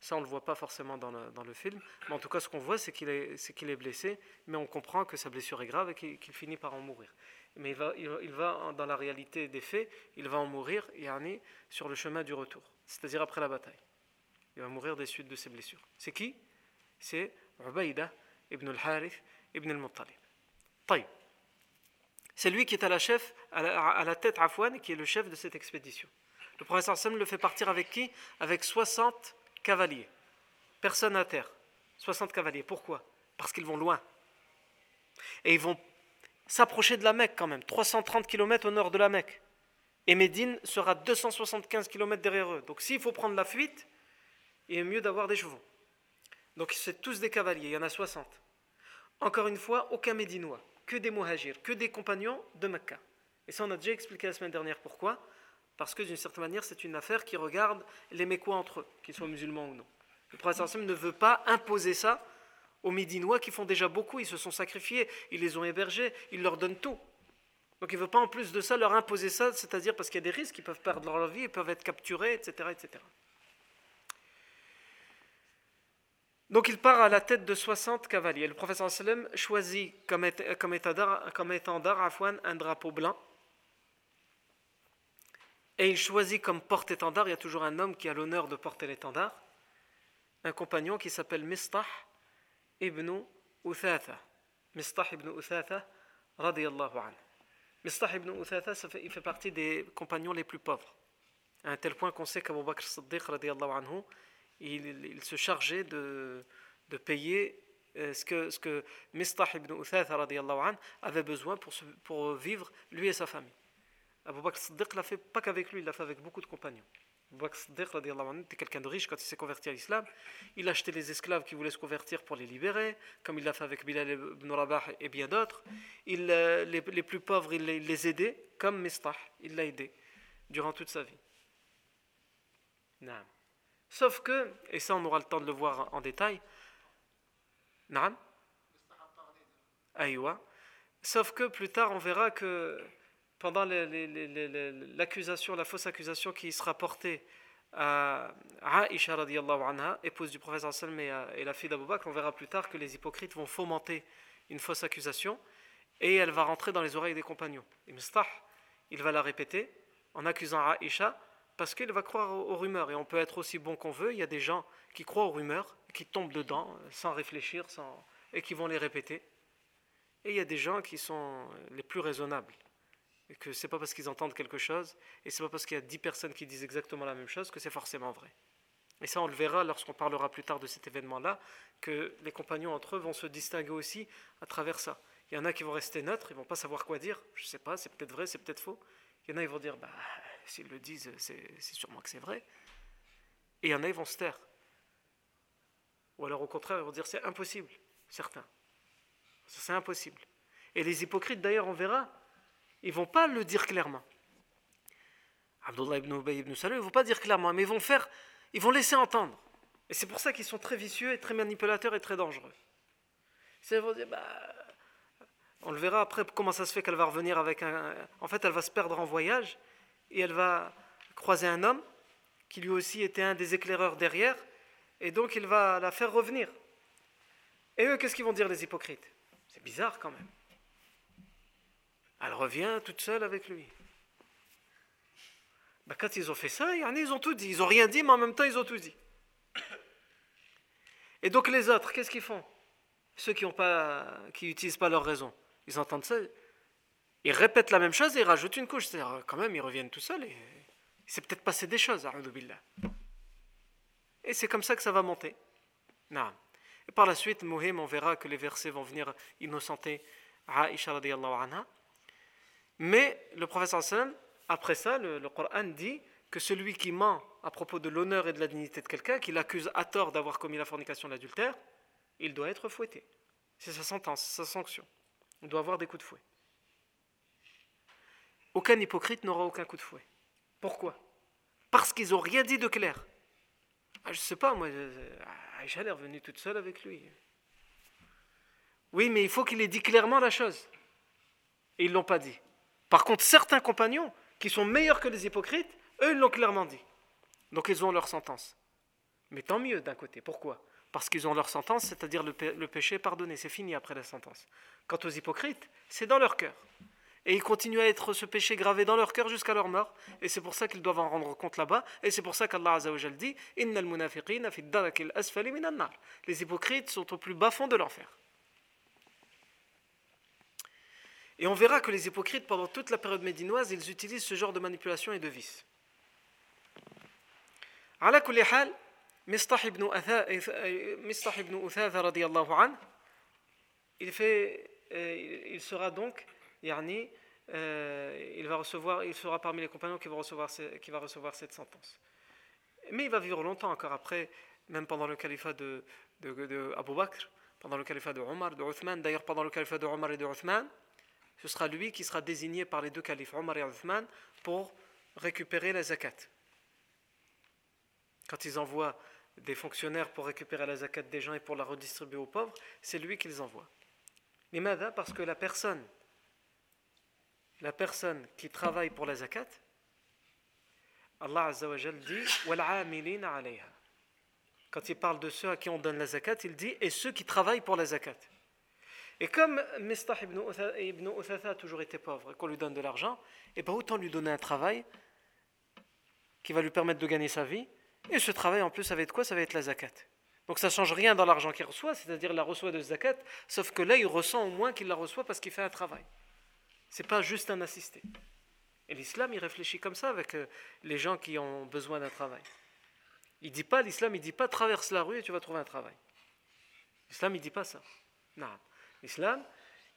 Ça, on ne le voit pas forcément dans le, film, mais en tout cas, ce qu'on voit, c'est qu'il est, blessé, mais on comprend que sa blessure est grave et qu'il finit par en mourir. Mais il va, il, va, dans la réalité des faits, il va en mourir, yani, sur le chemin du retour, c'est-à-dire après la bataille. Il va mourir des suites de ses blessures. C'est qui? C'est Ubaïda ibn al-Harith ibn al-Muttalib. C'est lui qui est à la, chef, à la, tête Afwan, qui est le chef de cette expédition. Le professeur Sam le fait partir avec qui? Avec 60 cavaliers. Personne à terre. 60 cavaliers. Pourquoi? Parce qu'ils vont loin. Et ils vont s'approcher de la Mecque quand même. 330 km au nord de la Mecque. Et Médine sera 275 km derrière eux. Donc s'il faut prendre la fuite, il est mieux d'avoir des chevaux. Donc c'est tous des cavaliers, il y en a 60. Encore une fois, aucun Médinois, que des Muhajirs, que des compagnons de Mecca. Et ça, on a déjà expliqué la semaine dernière pourquoi. Parce que d'une certaine manière, c'est une affaire qui regarde les Mécois entre eux, qu'ils soient musulmans ou non. Le prophète ne veut pas imposer ça aux Médinois qui font déjà beaucoup, ils se sont sacrifiés, ils les ont hébergés, ils leur donnent tout. Donc il ne veut pas en plus de ça leur imposer ça, c'est-à-dire parce qu'il y a des risques, ils peuvent perdre leur vie, ils peuvent être capturés, etc. etc. Donc il part à la tête de 60 cavaliers. Le professeur choisit comme, étendard, comme un drapeau blanc. Et il choisit comme porte-étendard, il y a toujours un homme qui a l'honneur de porter l'étendard, un compagnon qui s'appelle Mistah ibn Uthatha. Mistah ibn Uthatha, radiyallahu anhu. Mistah ibn Uthatha, il fait partie des compagnons les plus pauvres. À un tel point qu'on sait qu'Abu Bakr Siddiq, anhu, il, se chargeait de, payer euh, ce que, ce Mistah ibn Uthatha anhu, avait besoin pour vivre, lui et sa famille. Abu Bakr Siddiq l'a fait pas qu'avec lui, il l'a fait avec beaucoup de compagnons. Abu Bakr Siddiq était quelqu'un de riche quand il s'est converti à l'islam. Il a acheté les esclaves qui voulaient se convertir pour les libérer, comme il l'a fait avec Bilal ibn Rabah et bien d'autres. Il, euh, les, les, plus pauvres, il les, aidait, comme Mistah, il l'a aidé durant toute sa vie. Sauf que, et ça on aura le temps de le voir en détail, Naam Sauf que plus tard on verra que pendant l'accusation, la fausse accusation qui sera portée à Aisha anha, épouse du prophète et, et la fille d'Abu Bakr, on verra plus tard que les hypocrites vont fomenter une fausse accusation et elle va rentrer dans les oreilles des compagnons. Et Mistah, il va la répéter en accusant Aisha parce qu'il va croire aux, rumeurs. Et on peut être aussi bon qu'on veut, il y a des gens qui croient aux rumeurs, qui tombent dedans sans réfléchir et qui vont les répéter. Et il y a des gens qui sont les plus raisonnables et que c'est pas parce qu'ils entendent quelque chose, et c'est pas parce qu'il y a dix personnes qui disent exactement la même chose que c'est forcément vrai. Et ça, on le verra lorsqu'on parlera plus tard de cet événement-là, que les compagnons entre eux vont se distinguer aussi à travers ça. Il y en a qui vont rester neutres, ils vont pas savoir quoi dire, je sais pas, c'est peut-être vrai, c'est peut-être faux. Il y en a qui vont dire, bah, s'ils le disent, c'est sûrement que c'est vrai. Et il y en a qui vont se taire. Ou alors au contraire, ils vont dire, c'est impossible, certains. C'est impossible. Et les hypocrites, d'ailleurs, on verra, ils vont pas le dire clairement. Abdullah ibn Ubay ibn Salul, ils vont pas dire clairement, mais ils vont faire, ils vont laisser entendre. Et c'est pour ça qu'ils sont très vicieux et très manipulateurs et très dangereux. C'est dire, bah, on le verra après comment ça se fait qu'elle va revenir avec un. En fait, elle va se perdre en voyage et elle va croiser un homme qui lui aussi était un des éclaireurs derrière, et donc il va la faire revenir. Et eux, qu'est-ce qu'ils vont dire les hypocrites? C'est bizarre quand même. Elle revient toute seule avec lui. Ben, quand ils ont fait ça, ils ont tout dit. Ils n'ont rien dit, mais en même temps, ils ont tout dit. Et donc les autres, qu'est-ce qu'ils font? Ceux qui n'utilisent pas, leur raison. Ils entendent ça, ils répètent la même chose et ils rajoutent une couche. C'est-à-dire, quand même, ils reviennent tout seuls et c'est peut-être passé des choses, Et c'est comme ça que ça va monter. Non. Et par la suite, Mohim, on verra que les versets vont venir innocenter Aisha anha. Mais le professeur sallam, après ça, le, Coran dit que celui qui ment à propos de l'honneur et de la dignité de quelqu'un, qu'il accuse à tort d'avoir commis la fornication de l'adultère, il doit être fouetté. C'est sa sentence, sa sanction. Il doit avoir des coups de fouet. Aucun hypocrite n'aura aucun coup de fouet. Pourquoi? Parce qu'ils n'ont rien dit de clair. Ah, je ne sais pas, moi, Aïcha est revenue toute seule avec lui. Oui, mais il faut qu'il ait dit clairement la chose. Et ils ne l'ont pas dit. Par contre, certains compagnons qui sont meilleurs que les hypocrites, eux, ils l'ont clairement dit. Donc ils ont leur sentence. Mais tant mieux d'un côté. Pourquoi? Parce qu'ils ont leur sentence, c'est-à-dire le, péché pardonné. C'est fini après la sentence. Quant aux hypocrites, c'est dans leur cœur. Et ils continuent à être ce péché gravé dans leur cœur jusqu'à leur mort. Et c'est pour ça qu'ils doivent en rendre compte là-bas. Et c'est pour ça qu'Allah Azzawajal dit Les hypocrites sont au plus bas fond de l'enfer. Et on verra que les hypocrites, pendant toute la période médinoise, ils utilisent ce genre de manipulation et de vice. على كل حال مصطح ibn مصطح ibn أثاثة رضي الله عنه il fait euh, il sera donc يعني euh, il va recevoir il sera parmi les compagnons qui vont recevoir qui va recevoir cette sentence mais il va vivre longtemps encore après même pendant le califat de, de, de Abu Bakr pendant le califat de Omar de Uthman d'ailleurs pendant le califat de Omar et de Uthman ce sera lui qui sera désigné par les deux califes, Omar et Uthman, pour récupérer la zakat. Quand ils envoient des fonctionnaires pour récupérer la zakat des gens et pour la redistribuer aux pauvres, c'est lui qu'ils envoient. Mais mada parce que la personne, la personne qui travaille pour la zakat, Allah Azzawajal dit Quand il parle de ceux à qui on donne la zakat, il dit et ceux qui travaillent pour la zakat. Et comme Mistah ibn Uthatha a toujours été pauvre qu'on lui donne de l'argent, et pas autant lui donner un travail qui va lui permettre de gagner sa vie. Et ce travail en plus, ça va être quoi? Ça va être la zakat. Donc ça ne change rien dans l'argent qu'il reçoit, c'est-à-dire la reçoit de zakat, sauf que là, il ressent au moins qu'il la reçoit parce qu'il fait un travail. C'est pas juste un assisté. Et l'islam, il réfléchit comme ça avec euh, les gens qui ont besoin d'un travail. Il dit pas, l'islam, il dit pas traverse la rue et tu vas trouver un travail. L'islam, il dit pas ça. Non. L'islam,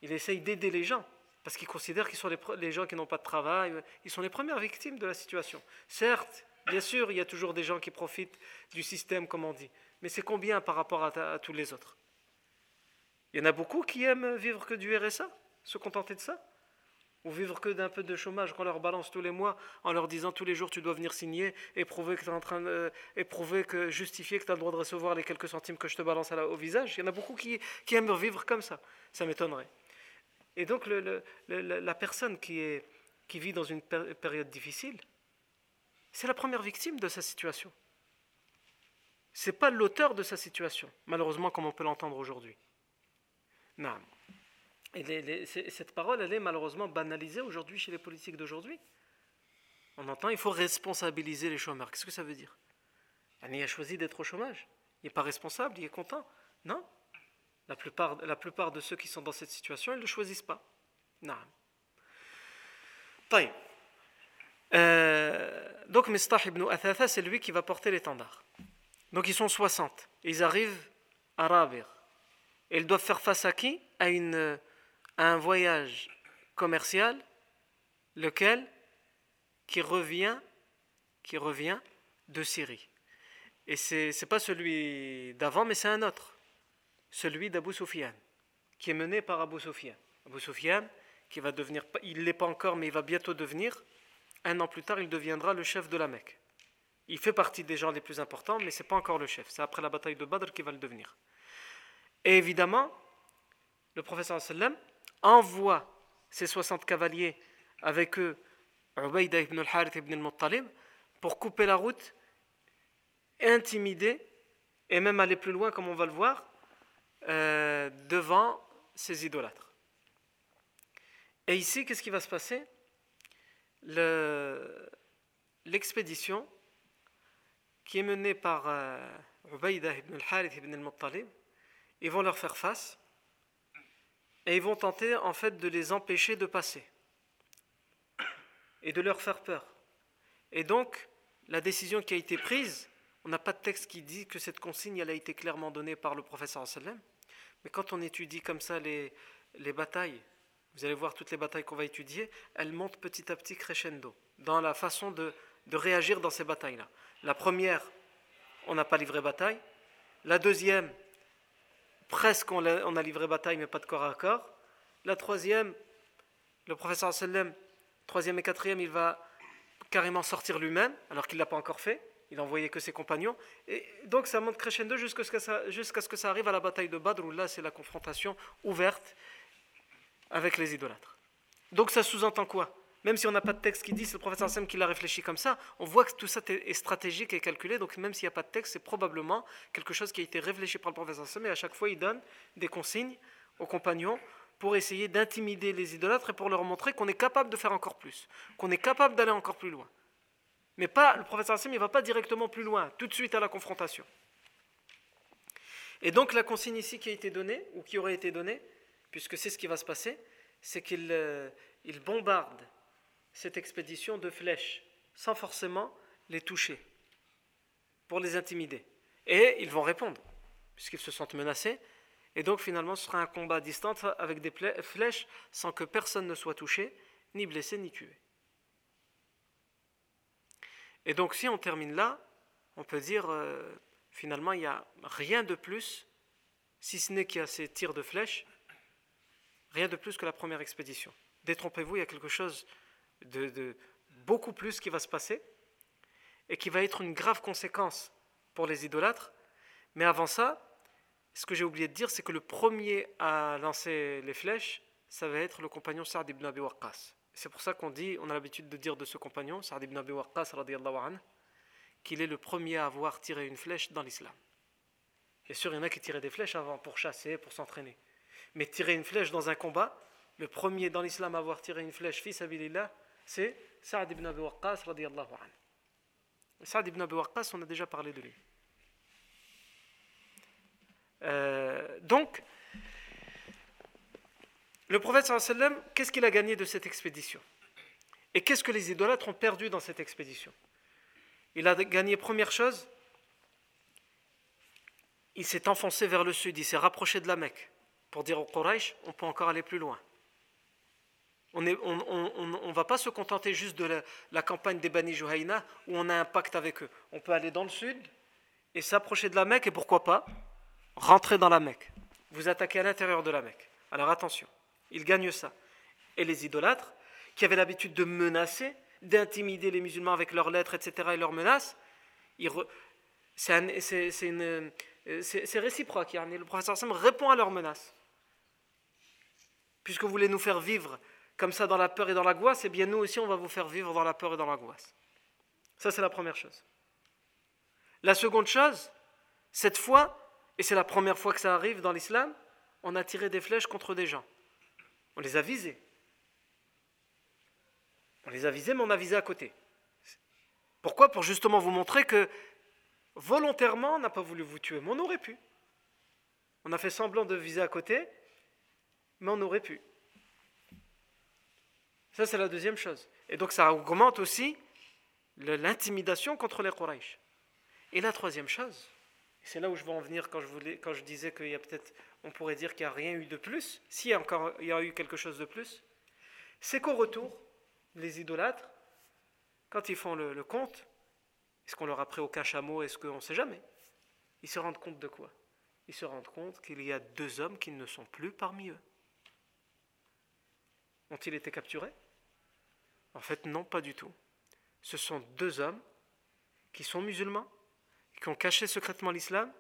il essaye d'aider les gens parce qu'il considère qu'ils sont les, gens qui n'ont pas de travail. Ils sont les premières victimes de la situation. Certes, bien sûr, il y a toujours des gens qui profitent du système, comme on dit. Mais c'est combien par rapport à, à tous les autres? Il y en a beaucoup qui aiment vivre que du RSA, se contenter de ça? Ou vivre que d'un peu de chômage qu'on leur balance tous les mois en leur disant tous les jours tu dois venir signer et prouver que tu es en train de, et prouver que justifier que tu as le droit de recevoir les quelques centimes que je te balance au visage. Il y en a beaucoup qui, qui aiment vivre comme ça. Ça m'étonnerait. Et donc le, la personne qui, est, qui vit dans une période difficile, c'est la première victime de sa situation. C'est pas l'auteur de sa situation, malheureusement comme on peut l'entendre aujourd'hui. Non. Et cette parole, elle est malheureusement banalisée aujourd'hui chez les politiques d'aujourd'hui. On entend, il faut responsabiliser les chômeurs. Qu'est-ce que ça veut dire? Il a choisi d'être au chômage. Il n'est pas responsable, il est content. Non. La plupart, la plupart de ceux qui sont dans cette situation, ils ne le choisissent pas. Non. Euh, donc Mistah ibn Athatha, c'est lui qui va porter l'étendard. Donc ils sont 60. Ils arrivent à Rabir. Et ils doivent faire face à qui? À une un voyage commercial, lequel qui revient, qui revient de Syrie. Et ce n'est pas celui d'avant, mais c'est un autre, celui d'Abu Sufyan, qui est mené par Abu Sufyan. Abu Sufyan, qui va devenir, il ne l'est pas encore, mais il va bientôt devenir, un an plus tard, il deviendra le chef de la Mecque. Il fait partie des gens les plus importants, mais ce n'est pas encore le chef. C'est après la bataille de Badr qu'il va le devenir. Et évidemment, le professeur sallam envoie ses 60 cavaliers avec eux, Ubayda ibn al-Harith ibn al-Muttalib, pour couper la route, intimider et même aller plus loin, comme on va le voir, euh, devant ces idolâtres. Et ici, qu'est-ce qui va se passer? L'expédition qui est menée par euh, ibn al-Harith ibn al-Muttalib, ils vont leur faire face et ils vont tenter en fait de les empêcher de passer et de leur faire peur. Et donc, la décision qui a été prise, on n'a pas de texte qui dit que cette consigne a été clairement donnée par le professeur sallam, mais quand on étudie comme ça les, les batailles, vous allez voir toutes les batailles qu'on va étudier, elles montent petit à petit crescendo dans la façon de, de réagir dans ces batailles-là. La première, on n'a pas livré bataille. La deuxième, presque on a, livré bataille, mais pas de corps à corps. La troisième, le professeur sallam, troisième et quatrième, il va carrément sortir lui-même, alors qu'il ne l'a pas encore fait. Il envoyé que ses compagnons. Et donc ça monte crescendo jusqu'à ce, ce que ça arrive à la bataille de Badr, là c'est la confrontation ouverte avec les idolâtres. Donc ça sous-entend quoi? Même si on n'a pas de texte qui dit, c'est le professeur Sam qui l'a réfléchi comme ça, on voit que tout ça est stratégique et calculé, donc même s'il n'y a pas de texte, c'est probablement quelque chose qui a été réfléchi par le professeur Sam, et à chaque fois il donne des consignes aux compagnons pour essayer d'intimider les idolâtres et pour leur montrer qu'on est capable de faire encore plus, qu'on est capable d'aller encore plus loin. Mais pas, le professeur Sam, il ne va pas directement plus loin, tout de suite à la confrontation. Et donc la consigne ici qui a été donnée, ou qui aurait été donnée, puisque c'est ce qui va se passer, c'est qu'il euh, bombarde cette expédition de flèches, sans forcément les toucher, pour les intimider. Et ils vont répondre, puisqu'ils se sentent menacés. Et donc finalement, ce sera un combat à distance avec des flèches, sans que personne ne soit touché, ni blessé, ni tué. Et donc si on termine là, on peut dire, euh, finalement, il n'y a rien de plus, si ce n'est qu'il y a ces tirs de flèches, rien de plus que la première expédition. Détrompez-vous, il y a quelque chose de, beaucoup plus qui va se passer et qui va être une grave conséquence pour les idolâtres. Mais avant ça, ce que j'ai oublié de dire, c'est que le premier à lancer les flèches, ça va être le compagnon Sa'd ibn Abi Waqqas. C'est pour ça qu'on dit, on a l'habitude de dire de ce compagnon, Sa'd ibn Abi Waqqas, qu'il est le premier à avoir tiré une flèche dans l'islam. Bien sûr, il y en a qui tiraient des flèches avant pour chasser, pour s'entraîner. Mais tirer une flèche dans un combat, le premier dans l'islam à avoir tiré une flèche, fils Abilillah, c'est Saad ibn Abi Waqqas radiallahu anhu. Saad ibn Abi Waqqas, on a déjà parlé de lui. Euh, donc, le prophète sallam, qu'est-ce qu'il a gagné de cette expédition? Et qu'est-ce que les idolâtres ont perdu dans cette expédition? Il a gagné, première chose, il s'est enfoncé vers le sud, il s'est rapproché de la Mecque pour dire au Quraysh, on peut encore aller plus loin. On ne va pas se contenter juste de la, campagne des Bani Juhayna où on a un pacte avec eux. On peut aller dans le sud et s'approcher de la Mecque et pourquoi pas rentrer dans la Mecque. Vous attaquez à l'intérieur de la Mecque. Alors attention, ils gagnent ça. Et les idolâtres, qui avaient l'habitude de menacer, d'intimider les musulmans avec leurs lettres, etc., et leurs menaces, c'est réciproque. Le professeur Sam répond à leurs menaces. Puisque vous voulez nous faire vivre comme ça dans la peur et dans l'angoisse, eh bien nous aussi on va vous faire vivre dans la peur et dans l'angoisse. Ça c'est la première chose. La seconde chose, cette fois, et c'est la première fois que ça arrive dans l'islam, on a tiré des flèches contre des gens. On les a visés. On les a visés, mais on a visé à côté. Pourquoi? Pour justement vous montrer que volontairement, on n'a pas voulu vous tuer, mais on aurait pu. On a fait semblant de viser à côté, mais on aurait pu. Ça, c'est la deuxième chose. Et donc, ça augmente aussi l'intimidation contre les Quraysh. Et la troisième chose, c'est là où je veux en venir quand je, disais qu'il y a peut-être, on pourrait dire qu'il n'y a rien eu de plus, s'il y a encore y a eu quelque chose de plus, c'est qu'au retour, les idolâtres, quand ils font le, le compte, est-ce qu'on leur a pris aucun chameau Est-ce qu'on ne sait jamais? Ils se rendent compte de quoi? Ils se rendent compte qu'il y a deux hommes qui ne sont plus parmi eux. Ont-ils été capturés? En fait, non, pas du tout. Ce sont deux hommes qui sont musulmans, qui ont caché secrètement l'islam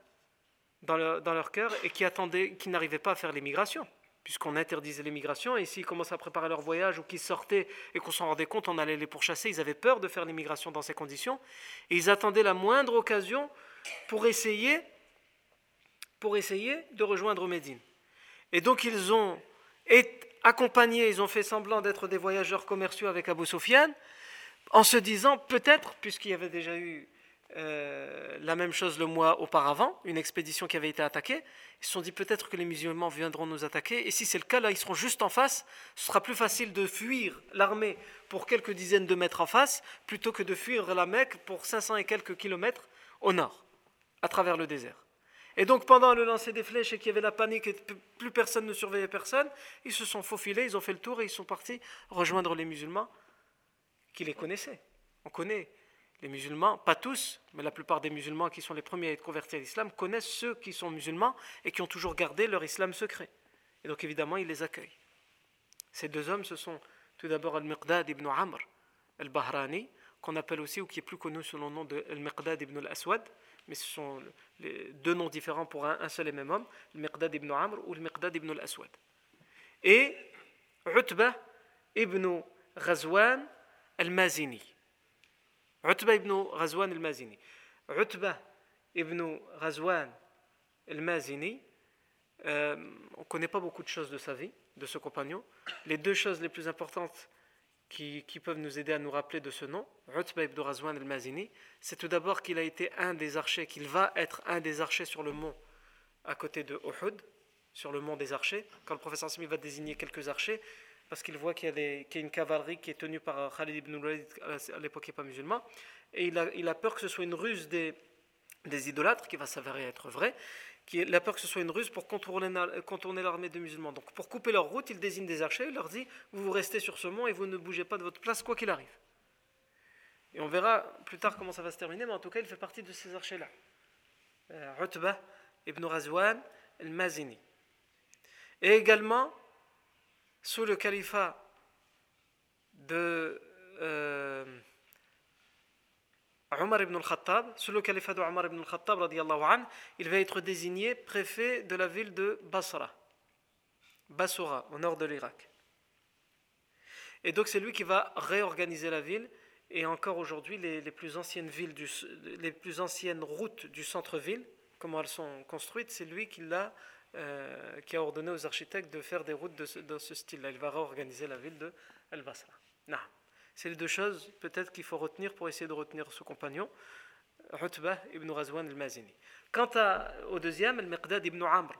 dans leur, cœur et qui attendaient, qui n'arrivaient pas à faire l'émigration, puisqu'on interdisait l'émigration. Et s'ils commençaient à préparer leur voyage ou qu'ils sortaient et qu'on s'en rendait compte, on allait les pourchasser. Ils avaient peur de faire l'émigration dans ces conditions. Et ils attendaient la moindre occasion pour essayer, pour essayer de rejoindre Médine. Et donc ils ont été accompagnés, ils ont fait semblant d'être des voyageurs commerciaux avec Abu Sufyan, en se disant peut-être, puisqu'il y avait déjà eu euh, la même chose le mois auparavant, une expédition qui avait été attaquée, ils se sont dit peut-être que les musulmans viendront nous attaquer, et si c'est le cas, là ils seront juste en face, ce sera plus facile de fuir l'armée pour quelques dizaines de mètres en face, plutôt que de fuir la Mecque pour 500 et quelques kilomètres au nord, à travers le désert. Et donc pendant le lancer des flèches et qu'il y avait la panique et plus personne ne surveillait personne, ils se sont faufilés, ils ont fait le tour et ils sont partis rejoindre les musulmans qui les connaissaient. On connaît les musulmans, pas tous, mais la plupart des musulmans qui sont les premiers à être convertis à l'islam connaissent ceux qui sont musulmans et qui ont toujours gardé leur islam secret. Et donc évidemment, ils les accueillent. Ces deux hommes, ce sont tout d'abord Al-Miqdad ibn Amr al-Bahrani, qu'on appelle aussi, ou qui est plus connu sous le nom de Al-Miqdad ibn al-Aswad, mais ce sont les deux noms différents pour un, seul et même homme, le Miqdad ibn Amr ou le Miqdad ibn al-Aswad. Et Utbah ibn Ghazwan al-Mazini. Utbah ibn Ghazwan al-Mazini. Utbah ibn Ghazwan al-Mazini, euh, on ne connaît pas beaucoup de choses de sa vie, de ce compagnon. Les deux choses les plus importantes qui, peuvent nous aider à nous rappeler de ce nom, Utba ibn Razwan al-Mazini, c'est tout d'abord qu'il a été un des archers, qu'il va être un des archers sur le mont à côté de Uhud, sur le mont des archers, quand le professeur Smith va désigner quelques archers, parce qu'il voit qu'il y, a une cavalerie qui est tenue par Khalid ibn Walid, à l'époque qui n'est pas musulman, et il a, peur que ce soit une ruse des, des idolâtres, qui va s'avérer être vrai, qui la peur que ce soit une ruse pour contourner, l'armée de musulmans. Donc pour couper leur route, il désigne des archers, il leur dit, vous vous restez sur ce mont et vous ne bougez pas de votre place quoi qu'il arrive. Et on verra plus tard comment ça va se terminer, mais en tout cas, il fait partie de ces archers-là. Euh, ibn Razwan al-Mazini. Et également, sous le califat de... Euh, Omar ibn al-Khattab, sous le califat de Omar ibn al-Khattab, il va être désigné préfet de la ville de Basra, Basura, au nord de l'Irak. Et donc c'est lui qui va réorganiser la ville. Et encore aujourd'hui, les, plus anciennes routes du centre-ville, comment elles sont construites, c'est lui qui, a, euh, qui a ordonné aux architectes de faire des routes de ce, style-là. Il va réorganiser la ville de Al-Basra. C'est les deux choses peut-être qu'il faut retenir pour essayer de retenir ce compagnon, Utbah ibn Razwan al-Mazini. Quant au deuxième, Al-Miqdad ibn Amr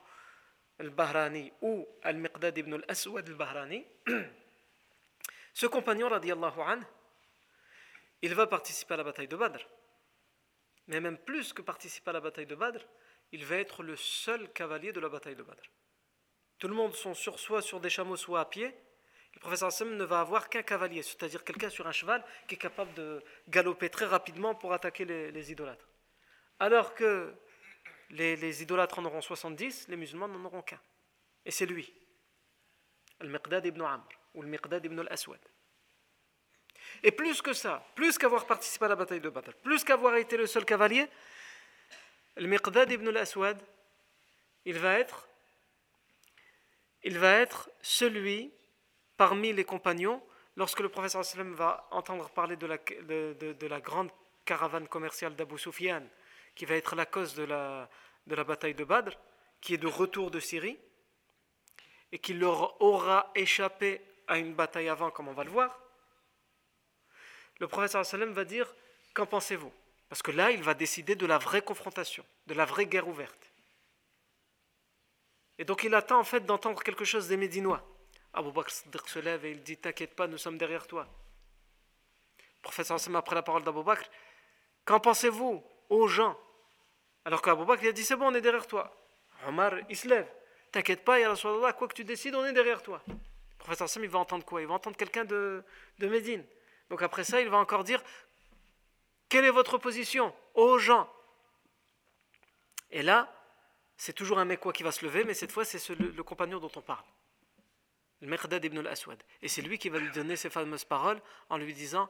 al-Bahrani ou al-Miqdad ibn al-Aswad al-Bahrani, ce compagnon, radiallahu anhu, il va participer à la bataille de Badr. Mais même plus que participer à la bataille de Badr, il va être le seul cavalier de la bataille de Badr. Tout le monde sont sur soit sur des chameaux, soit à pied. Le professeur Hassan ne va avoir qu'un cavalier, c'est-à-dire quelqu'un sur un cheval qui est capable de galoper très rapidement pour attaquer les, idolâtres. Alors que les, idolâtres en auront 70, les musulmans n'en auront qu'un. Et c'est lui, Al-Miqdad ibn Amr, ou le Miqdad ibn al-Aswad. Et plus que ça, plus qu'avoir participé à la bataille de Badr, plus qu'avoir été le seul cavalier, le Miqdad ibn al-Aswad, il va être il va être celui parmi les compagnons lorsque le professeur sallam va entendre parler de la, de, la grande caravane commerciale d'Abu Sufyan qui va être la cause de la, de la bataille de Badr, qui est de retour de Syrie, et qui leur aura échappé à une bataille avant, comme on va le voir, le professeur sallam va dire Qu'en pensez-vous? Parce que là, il va décider de la vraie confrontation, de la vraie guerre ouverte. Et donc il attend en fait d'entendre quelque chose des Médinois. Abu Bakr se lève et il dit T'inquiète pas, nous sommes derrière toi. Le prophète après la parole d'Abu Bakr Qu'en pensez-vous aux gens? Alors qu'Abu Bakr il a dit C'est bon, on est derrière toi. Omar il se lève T'inquiète pas, Ya quoi que tu décides, on est derrière toi. Le prophète il va entendre quoi? Il va entendre quelqu'un de, de Médine. Donc après ça, il va encore dire Quelle est votre position aux gens? Et là, c'est toujours un Mekwa qui va se lever, mais cette fois, c'est le, compagnon dont on parle. Ibn al-Aswad. Et c'est lui qui va lui donner ces fameuses paroles en lui disant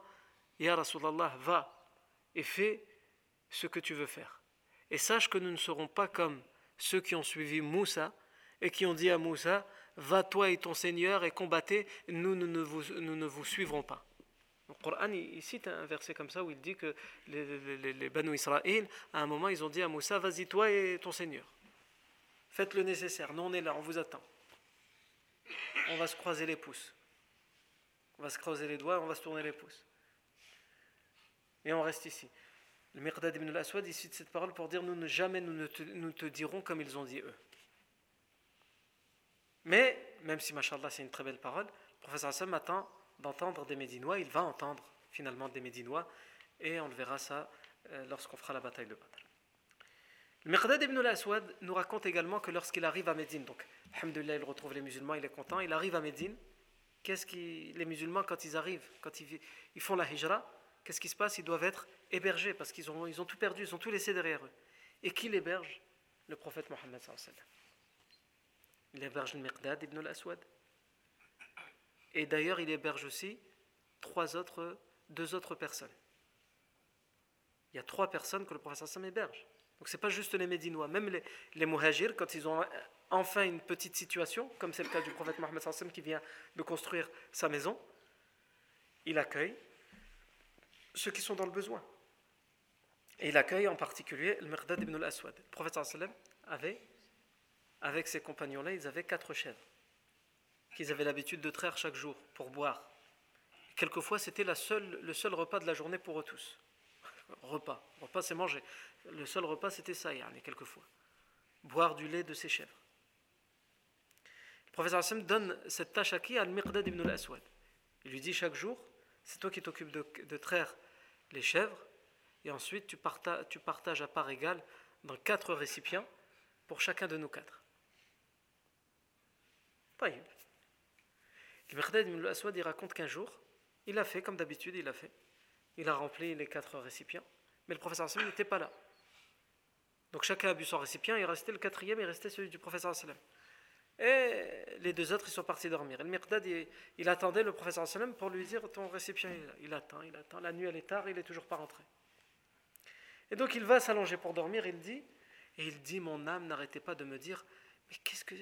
Ya Rasulallah, va et fais ce que tu veux faire. Et sache que nous ne serons pas comme ceux qui ont suivi Moussa et qui ont dit à Moussa Va toi et ton Seigneur et combattez, nous, ne, vous, suivrons pas. Le Coran il, cite un verset comme ça où il dit que les Banu Israël, à un moment, ils ont dit à Moussa Vas-y, toi et ton Seigneur. Faites le nécessaire. Nous, on est là, on vous attend. On va se croiser les pouces. On va se croiser les doigts, on va se tourner les pouces. Et on reste ici. Le Mirdad ibn al-Aswad, cite cette parole pour dire Nous ne jamais nous ne te, nous te dirons comme ils ont dit eux. Mais, même si, machallah, c'est une très belle parole, le professeur Hassan attend d'entendre des Médinois. Il va entendre finalement des Médinois. Et on le verra ça euh, lorsqu'on fera la bataille de Badr. Miqdad ibn al-Aswad nous raconte également que lorsqu'il arrive à Médine, donc, alhamdoulilah, il retrouve les musulmans, il est content, il arrive à Médine. Qu'est-ce qui, les musulmans, quand ils arrivent, quand ils, ils font la hijra, qu'est-ce qui se passe? Ils doivent être hébergés parce qu'ils ont, ils ont tout perdu, ils ont tout laissé derrière eux. Et qui l'héberge? Le prophète Mohammed. Il héberge le Miqdad ibn al-Aswad. Et d'ailleurs, il héberge aussi trois autres, deux autres personnes. Il y a trois personnes que le prophète héberge. Donc ce n'est pas juste les Médinois, même les, les quand ils ont enfin une petite situation, comme c'est le cas du prophète Mohammed qui vient de construire sa maison, il accueille ceux qui sont dans le besoin. Et il accueille en particulier le Mirdad ibn al-Aswad. Le prophète avait, avec ses compagnons-là, ils avaient quatre chèvres qu'ils avaient l'habitude de traire chaque jour pour boire. Quelquefois, c'était le seul repas de la journée pour eux tous. Repas. Repas, c'est manger. Le seul repas, c'était ça, a quelquefois. Boire du lait de ses chèvres. Le professeur Hassan donne cette tâche à qui? Al-Miqdad ibn al-Aswad. Il lui dit chaque jour c'est toi qui t'occupes de, traire les chèvres, et ensuite tu, partages à part égale dans quatre récipients pour chacun de nous quatre. Le Miqdad ibn al-Aswad, il raconte qu'un jour, il a fait, comme d'habitude, il a fait. Il a rempli les quatre récipients, mais le professeur Hassan n'était pas là. Donc chacun a bu son récipient, il restait le quatrième, il restait celui du professeur sallam. Et les deux autres, ils sont partis dormir. Et le il, attendait le professeur sallam pour lui dire Ton récipient, il, il attend, il attend. La nuit, elle est tard, il n'est toujours pas rentré. Et donc il va s'allonger pour dormir, il dit, et il dit Mon âme n'arrêtait pas de me dire Mais qu'est-ce que.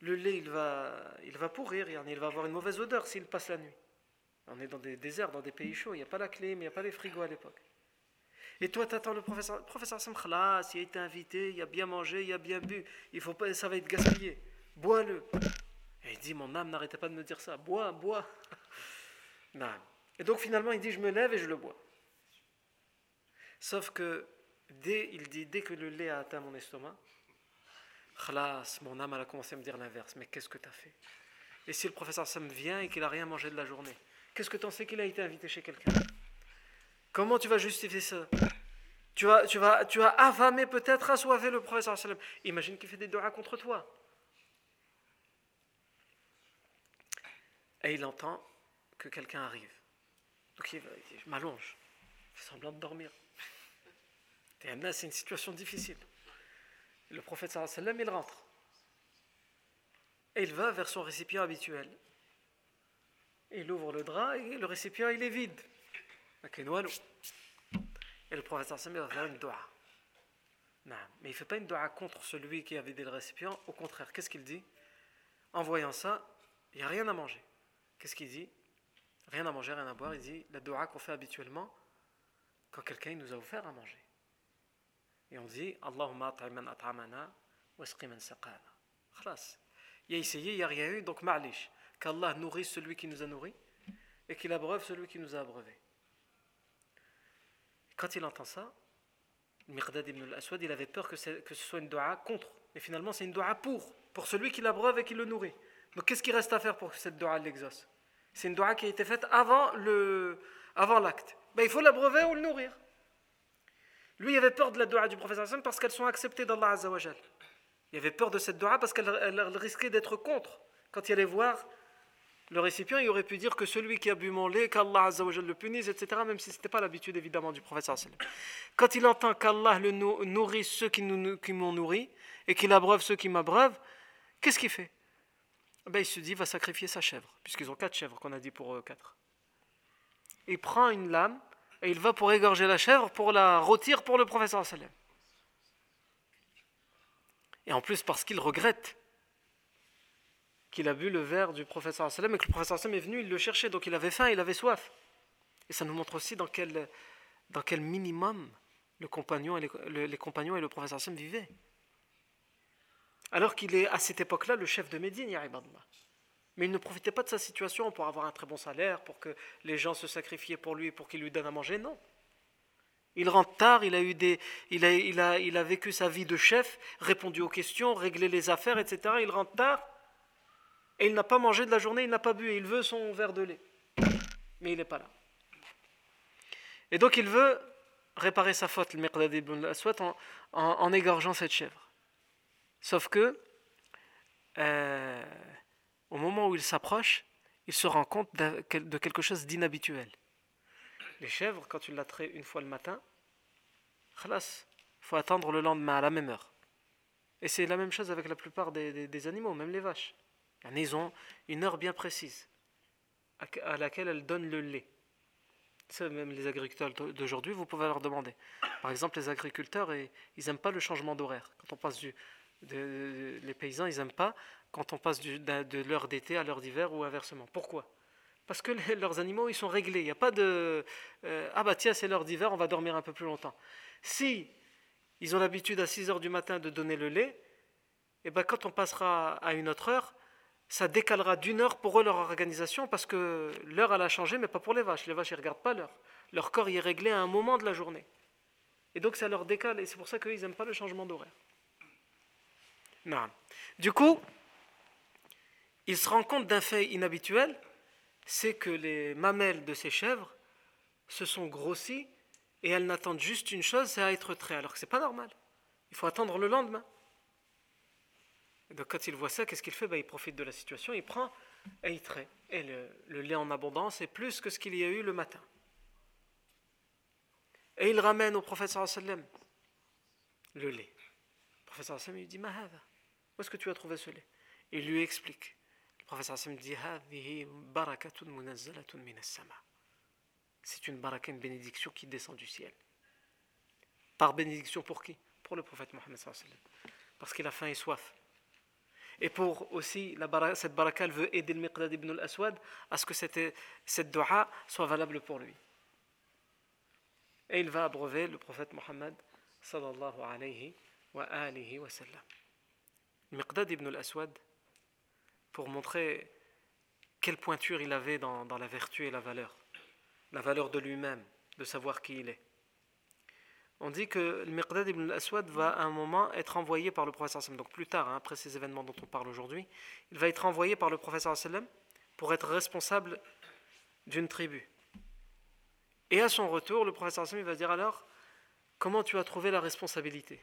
Le lait, il va, il va pourrir, il va avoir une mauvaise odeur s'il passe la nuit. On est dans des déserts, dans des pays chauds, il n'y a pas la clé, mais il n'y a pas les frigos à l'époque. Et toi, tu attends le professeur. Le professeur il a été invité, il a bien mangé, il a bien bu. Il faut pas, ça va être gaspillé. Bois-le. Et il dit Mon âme n'arrêtait pas de me dire ça. Bois, bois. Et donc finalement, il dit Je me lève et je le bois. Sauf que, dès, il dit Dès que le lait a atteint mon estomac, Khlas, mon âme a commencé à me dire l'inverse. Mais qu'est-ce que tu as fait? Et si le professeur Sam vient et qu'il n'a rien mangé de la journée? Qu'est-ce que tu en sais qu'il a été invité chez quelqu'un? Comment tu vas justifier ça? Tu vas, tu, vas, tu vas peut-être, assoiffé le Sallam. Imagine qu'il fait des doigts contre toi. Et il entend que quelqu'un arrive. Donc il, dit, je m'allonge, il fait semblant de dormir. C'est une situation difficile. Le prophète sallam, il rentre. Et il va vers son récipient habituel. Il ouvre le drap et le récipient, il est vide. Et le prophète sallam va faire une doua. Mais il ne fait pas une doua contre celui qui a vidé le récipient. Au contraire, qu'est-ce qu'il dit? En voyant ça, il n'y a rien à manger. Qu'est-ce qu'il dit? Rien à manger, rien à boire. Il dit la doua qu'on fait habituellement quand quelqu'un nous a offert à manger. Et on dit Allahumma at'amana wasqiman saqana. Il a essayé, il n'y a rien eu, donc ma'lish. Qu'Allah nourrisse celui qui nous a nourris et qu'il abreuve celui qui nous a abreuvés. Quand il entend ça, Mirdad ibn al-Aswad, il avait peur que, ce soit une doua contre. Mais finalement, c'est une doua pour, pour celui qui l'abreuve et qui le nourrit. Donc qu'est-ce qu'il reste à faire pour que cette doua l'exauce C'est une doua qui a été faite avant l'acte. Avant ben, il faut l'abreuver ou le nourrir. Lui, il avait peur de la doua du prophète parce qu'elles sont acceptées d'Allah Azzawajal. Il avait peur de cette doua parce qu'elle risquait d'être contre. Quand il allait voir le récipient, il aurait pu dire que celui qui a bu mon lait, qu'Allah le punisse, etc., même si ce n'était pas l'habitude évidemment du prophète. Quand il entend qu'Allah le nourrit ceux qui, m'ont nourri et qu'il abreuve ceux qui m'abreuvent, qu'est-ce qu'il fait? Ben, Il se dit, va sacrifier sa chèvre, puisqu'ils ont quatre chèvres qu'on a dit pour eux quatre. Il prend une lame et il va pour égorger la chèvre, pour la rôtir pour le prophète. Et en plus parce qu'il regrette qu'il a bu le verre du professeur sallam et que le professeur sallam est venu, il le cherchait, donc il avait faim, il avait soif. Et ça nous montre aussi dans quel, dans quel minimum le compagnon et les, compagnons et le professeur sallam vivaient. Alors qu'il est à cette époque-là le chef de Médine, Mais il ne profitait pas de sa situation pour avoir un très bon salaire, pour que les gens se sacrifiaient pour lui, pour qu'il lui donne à manger, non. Il rentre tard, il a, eu des, il, a, il, a, il a vécu sa vie de chef, répondu aux questions, réglé les affaires, etc. Il rentre tard, et il n'a pas mangé de la journée, il n'a pas bu, et il veut son verre de lait. Mais il n'est pas là. Et donc il veut réparer sa faute, le Miqdad ibn al-Aswad, en, en, égorgeant cette chèvre. Sauf que, euh, au moment où il s'approche, il se rend compte de quelque chose d'inhabituel. Les chèvres, quand tu la traites une fois le matin, il faut attendre le lendemain à la même heure. Et c'est la même chose avec la plupart des animaux, même les vaches. Ils ont une heure bien précise à laquelle elles donnent le lait. même les agriculteurs d'aujourd'hui, vous pouvez leur demander. Par exemple, les agriculteurs, ils n'aiment pas le changement d'horaire. Quand on passe du, les paysans, ils n'aiment pas quand on passe de, l'heure d'été à l'heure d'hiver ou inversement. Pourquoi? Parce que leurs animaux, ils sont réglés. Il n'y a pas de euh, ah bah tiens, c'est l'heure d'hiver, on va dormir un peu plus longtemps. Si ils ont l'habitude à 6 heures du matin de donner le lait, et eh ben quand on passera à une autre heure, ça décalera d'une heure pour eux leur organisation parce que l'heure elle a changé, mais pas pour les vaches. Les vaches ne regardent pas l'heure. Leur corps y est réglé à un moment de la journée. Et donc ça leur décale et c'est pour ça qu'ils n'aiment pas le changement d'horaire. Non. Du coup, il se rend compte d'un fait inhabituel, c'est que les mamelles de ces chèvres se sont grossies et elles n'attendent juste une chose, c'est à être traitées. Alors que ce n'est pas normal. Il faut attendre le lendemain. Donc quand il voit ça, qu'est-ce qu'il fait? Ben, Il profite de la situation, il prend et il traite. Et le, lait en abondance est plus que ce qu'il y a eu le matin. Et il ramène au prophète sallam le lait. Le prophète sallam lui dit Mahada, où est-ce que tu as trouvé ce lait? Il lui explique. Le prophète sallam dit C'est une baraka, une bénédiction qui descend du ciel. Par bénédiction pour qui? Pour le prophète Mohammed parce qu'il a faim et soif. Et pour aussi, cette baraka, veut aider le Miqdad ibn al-Aswad à ce que cette, cette dua soit valable pour lui. Et il va abreuver le prophète Mohammed sallallahu alayhi wa alihi wa sallam. Miqdad ibn al-Aswad, pour montrer quelle pointure il avait dans, dans la vertu et la valeur, la valeur de lui-même, de savoir qui il est. on dit que le Miqdad ibn al-Aswad va à un moment être envoyé par le professeur sallam. Donc plus tard, hein, après ces événements dont on parle aujourd'hui, il va être envoyé par le professeur pour être responsable d'une tribu. Et à son retour, le professeur sallam va dire alors, comment tu as trouvé la responsabilité?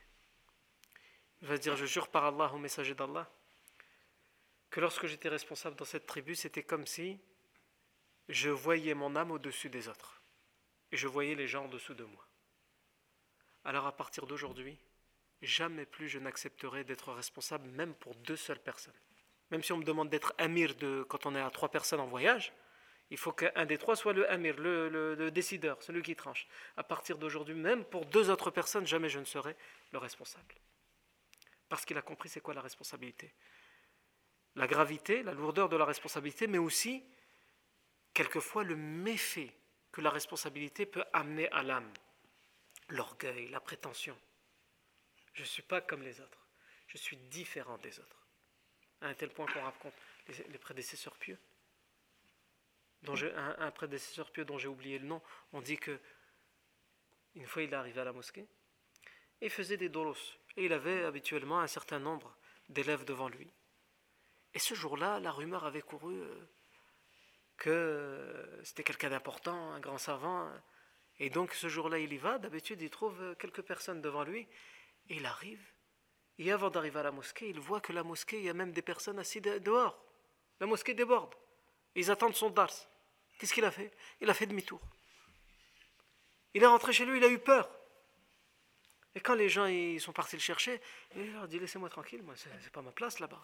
Il va dire, je jure par Allah au messager d'Allah, que lorsque j'étais responsable dans cette tribu, c'était comme si je voyais mon âme au-dessus des autres. Et je voyais les gens en dessous de moi. Alors à partir d'aujourd'hui, jamais plus je n'accepterai d'être responsable même pour deux seules personnes. Même si on me demande d'être amir de, quand on est à trois personnes en voyage, il faut qu'un des trois soit le amir, le, décideur, celui qui tranche. À partir d'aujourd'hui, même pour deux autres personnes, jamais je ne serai le responsable. Parce qu'il a compris c'est quoi la responsabilité. La gravité, la lourdeur de la responsabilité, mais aussi quelquefois le méfait que la responsabilité peut amener à l'âme. L'orgueil, la prétention. Je ne suis pas comme les autres. Je suis différent des autres. À un tel point qu'on raconte les, prédécesseurs pieux. Dont un, prédécesseur pieux dont j'ai oublié le nom, on dit que une fois il est arrivé à la mosquée et faisait des dolos. Et il avait habituellement un certain nombre d'élèves devant lui. Et ce jour-là, la rumeur avait couru euh, que c'était quelqu'un d'important, un grand savant. Et donc ce jour-là, il y va. D'habitude, il trouve quelques personnes devant lui. Et il arrive. Et avant d'arriver à la mosquée, il voit que la mosquée, il y a même des personnes assises dehors. La mosquée déborde. Ils attendent son dars. Qu'est-ce qu'il a fait? Il a fait demi-tour. Il est rentré chez lui, il a eu peur. Et quand les gens ils sont partis le chercher, il leur dit Laissez-moi tranquille, moi, c'est pas ma place là-bas.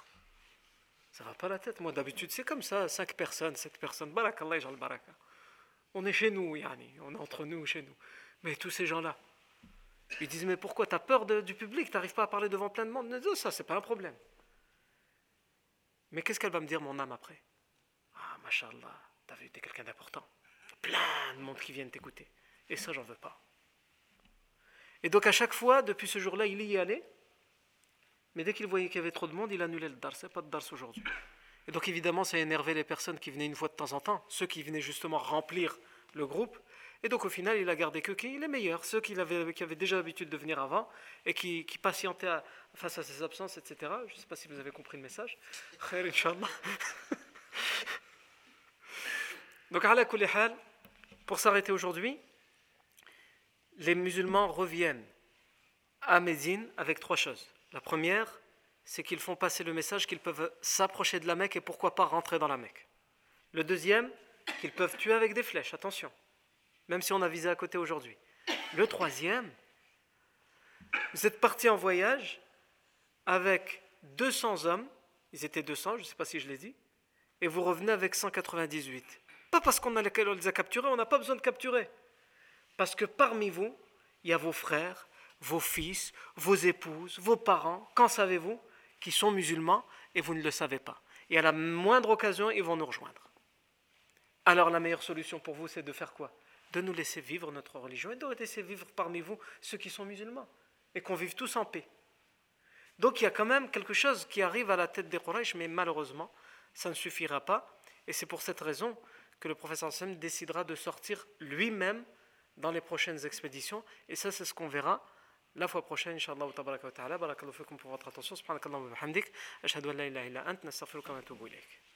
Ça va pas la tête. Moi, d'habitude, c'est comme ça. Cinq personnes, sept personnes. Barakallah, le baraka. On est chez nous, yani. On est entre nous, chez nous. Mais tous ces gens-là, ils disent Mais pourquoi tu as peur du public? Tu pas à parler devant plein de monde? Non, ça, c'est pas un problème. Mais qu'est-ce qu'elle va me dire, mon âme, après? Ah, mashallah, t'as vu, t'es quelqu'un d'important. Plein de monde qui viennent t'écouter. Et ça, j'en veux pas. Et donc, à chaque fois, depuis ce jour-là, il y allait. Mais dès qu'il voyait qu'il y avait trop de monde, il annulait le. C'est pas de dars aujourd'hui. Et donc évidemment, ça énervait les personnes qui venaient une fois de temps en temps, ceux qui venaient justement remplir le groupe. Et donc au final, il a gardé que qui? Les meilleurs, ceux qui avaient, déjà l'habitude de venir avant et qui, patientaient face à ses absences, etc. Je ne sais pas si vous avez compris le message. donc à la pour s'arrêter aujourd'hui, les musulmans reviennent à Médine avec trois choses. La première, c'est qu'ils font passer le message qu'ils peuvent s'approcher de la Mecque et pourquoi pas rentrer dans la Mecque. Le deuxième, qu'ils peuvent tuer avec des flèches, attention, même si on a visé à côté aujourd'hui. Le troisième, vous êtes partis en voyage avec 200 hommes, ils étaient 200, je ne sais pas si je l'ai dit, et vous revenez avec 198. Pas parce qu'on les a capturés, on n'a pas besoin de capturer. Parce que parmi vous, il y a vos frères, vos fils, vos épouses, vos parents, qu'en savez-vous? Qui sont musulmans et vous ne le savez pas. Et à la moindre occasion, ils vont nous rejoindre. Alors la meilleure solution pour vous, c'est de faire quoi? De nous laisser vivre notre religion et de laisser vivre parmi vous ceux qui sont musulmans. Et qu'on vive tous en paix. Donc il y a quand même quelque chose qui arrive à la tête des Quraysh, mais malheureusement, ça ne suffira pas. Et c'est pour cette raison que le professeur Sam décidera de sortir lui-même dans les prochaines expéditions. Et ça, c'est ce qu'on verra لا فوا بروشين إن شاء الله تبارك وتعالى. بارك الله فيكم بوفوتر اتونسيون سبحانك اللهم وبحمدك. أشهد أن لا إله إلا أنت. نستغفرك ونتوب إليك.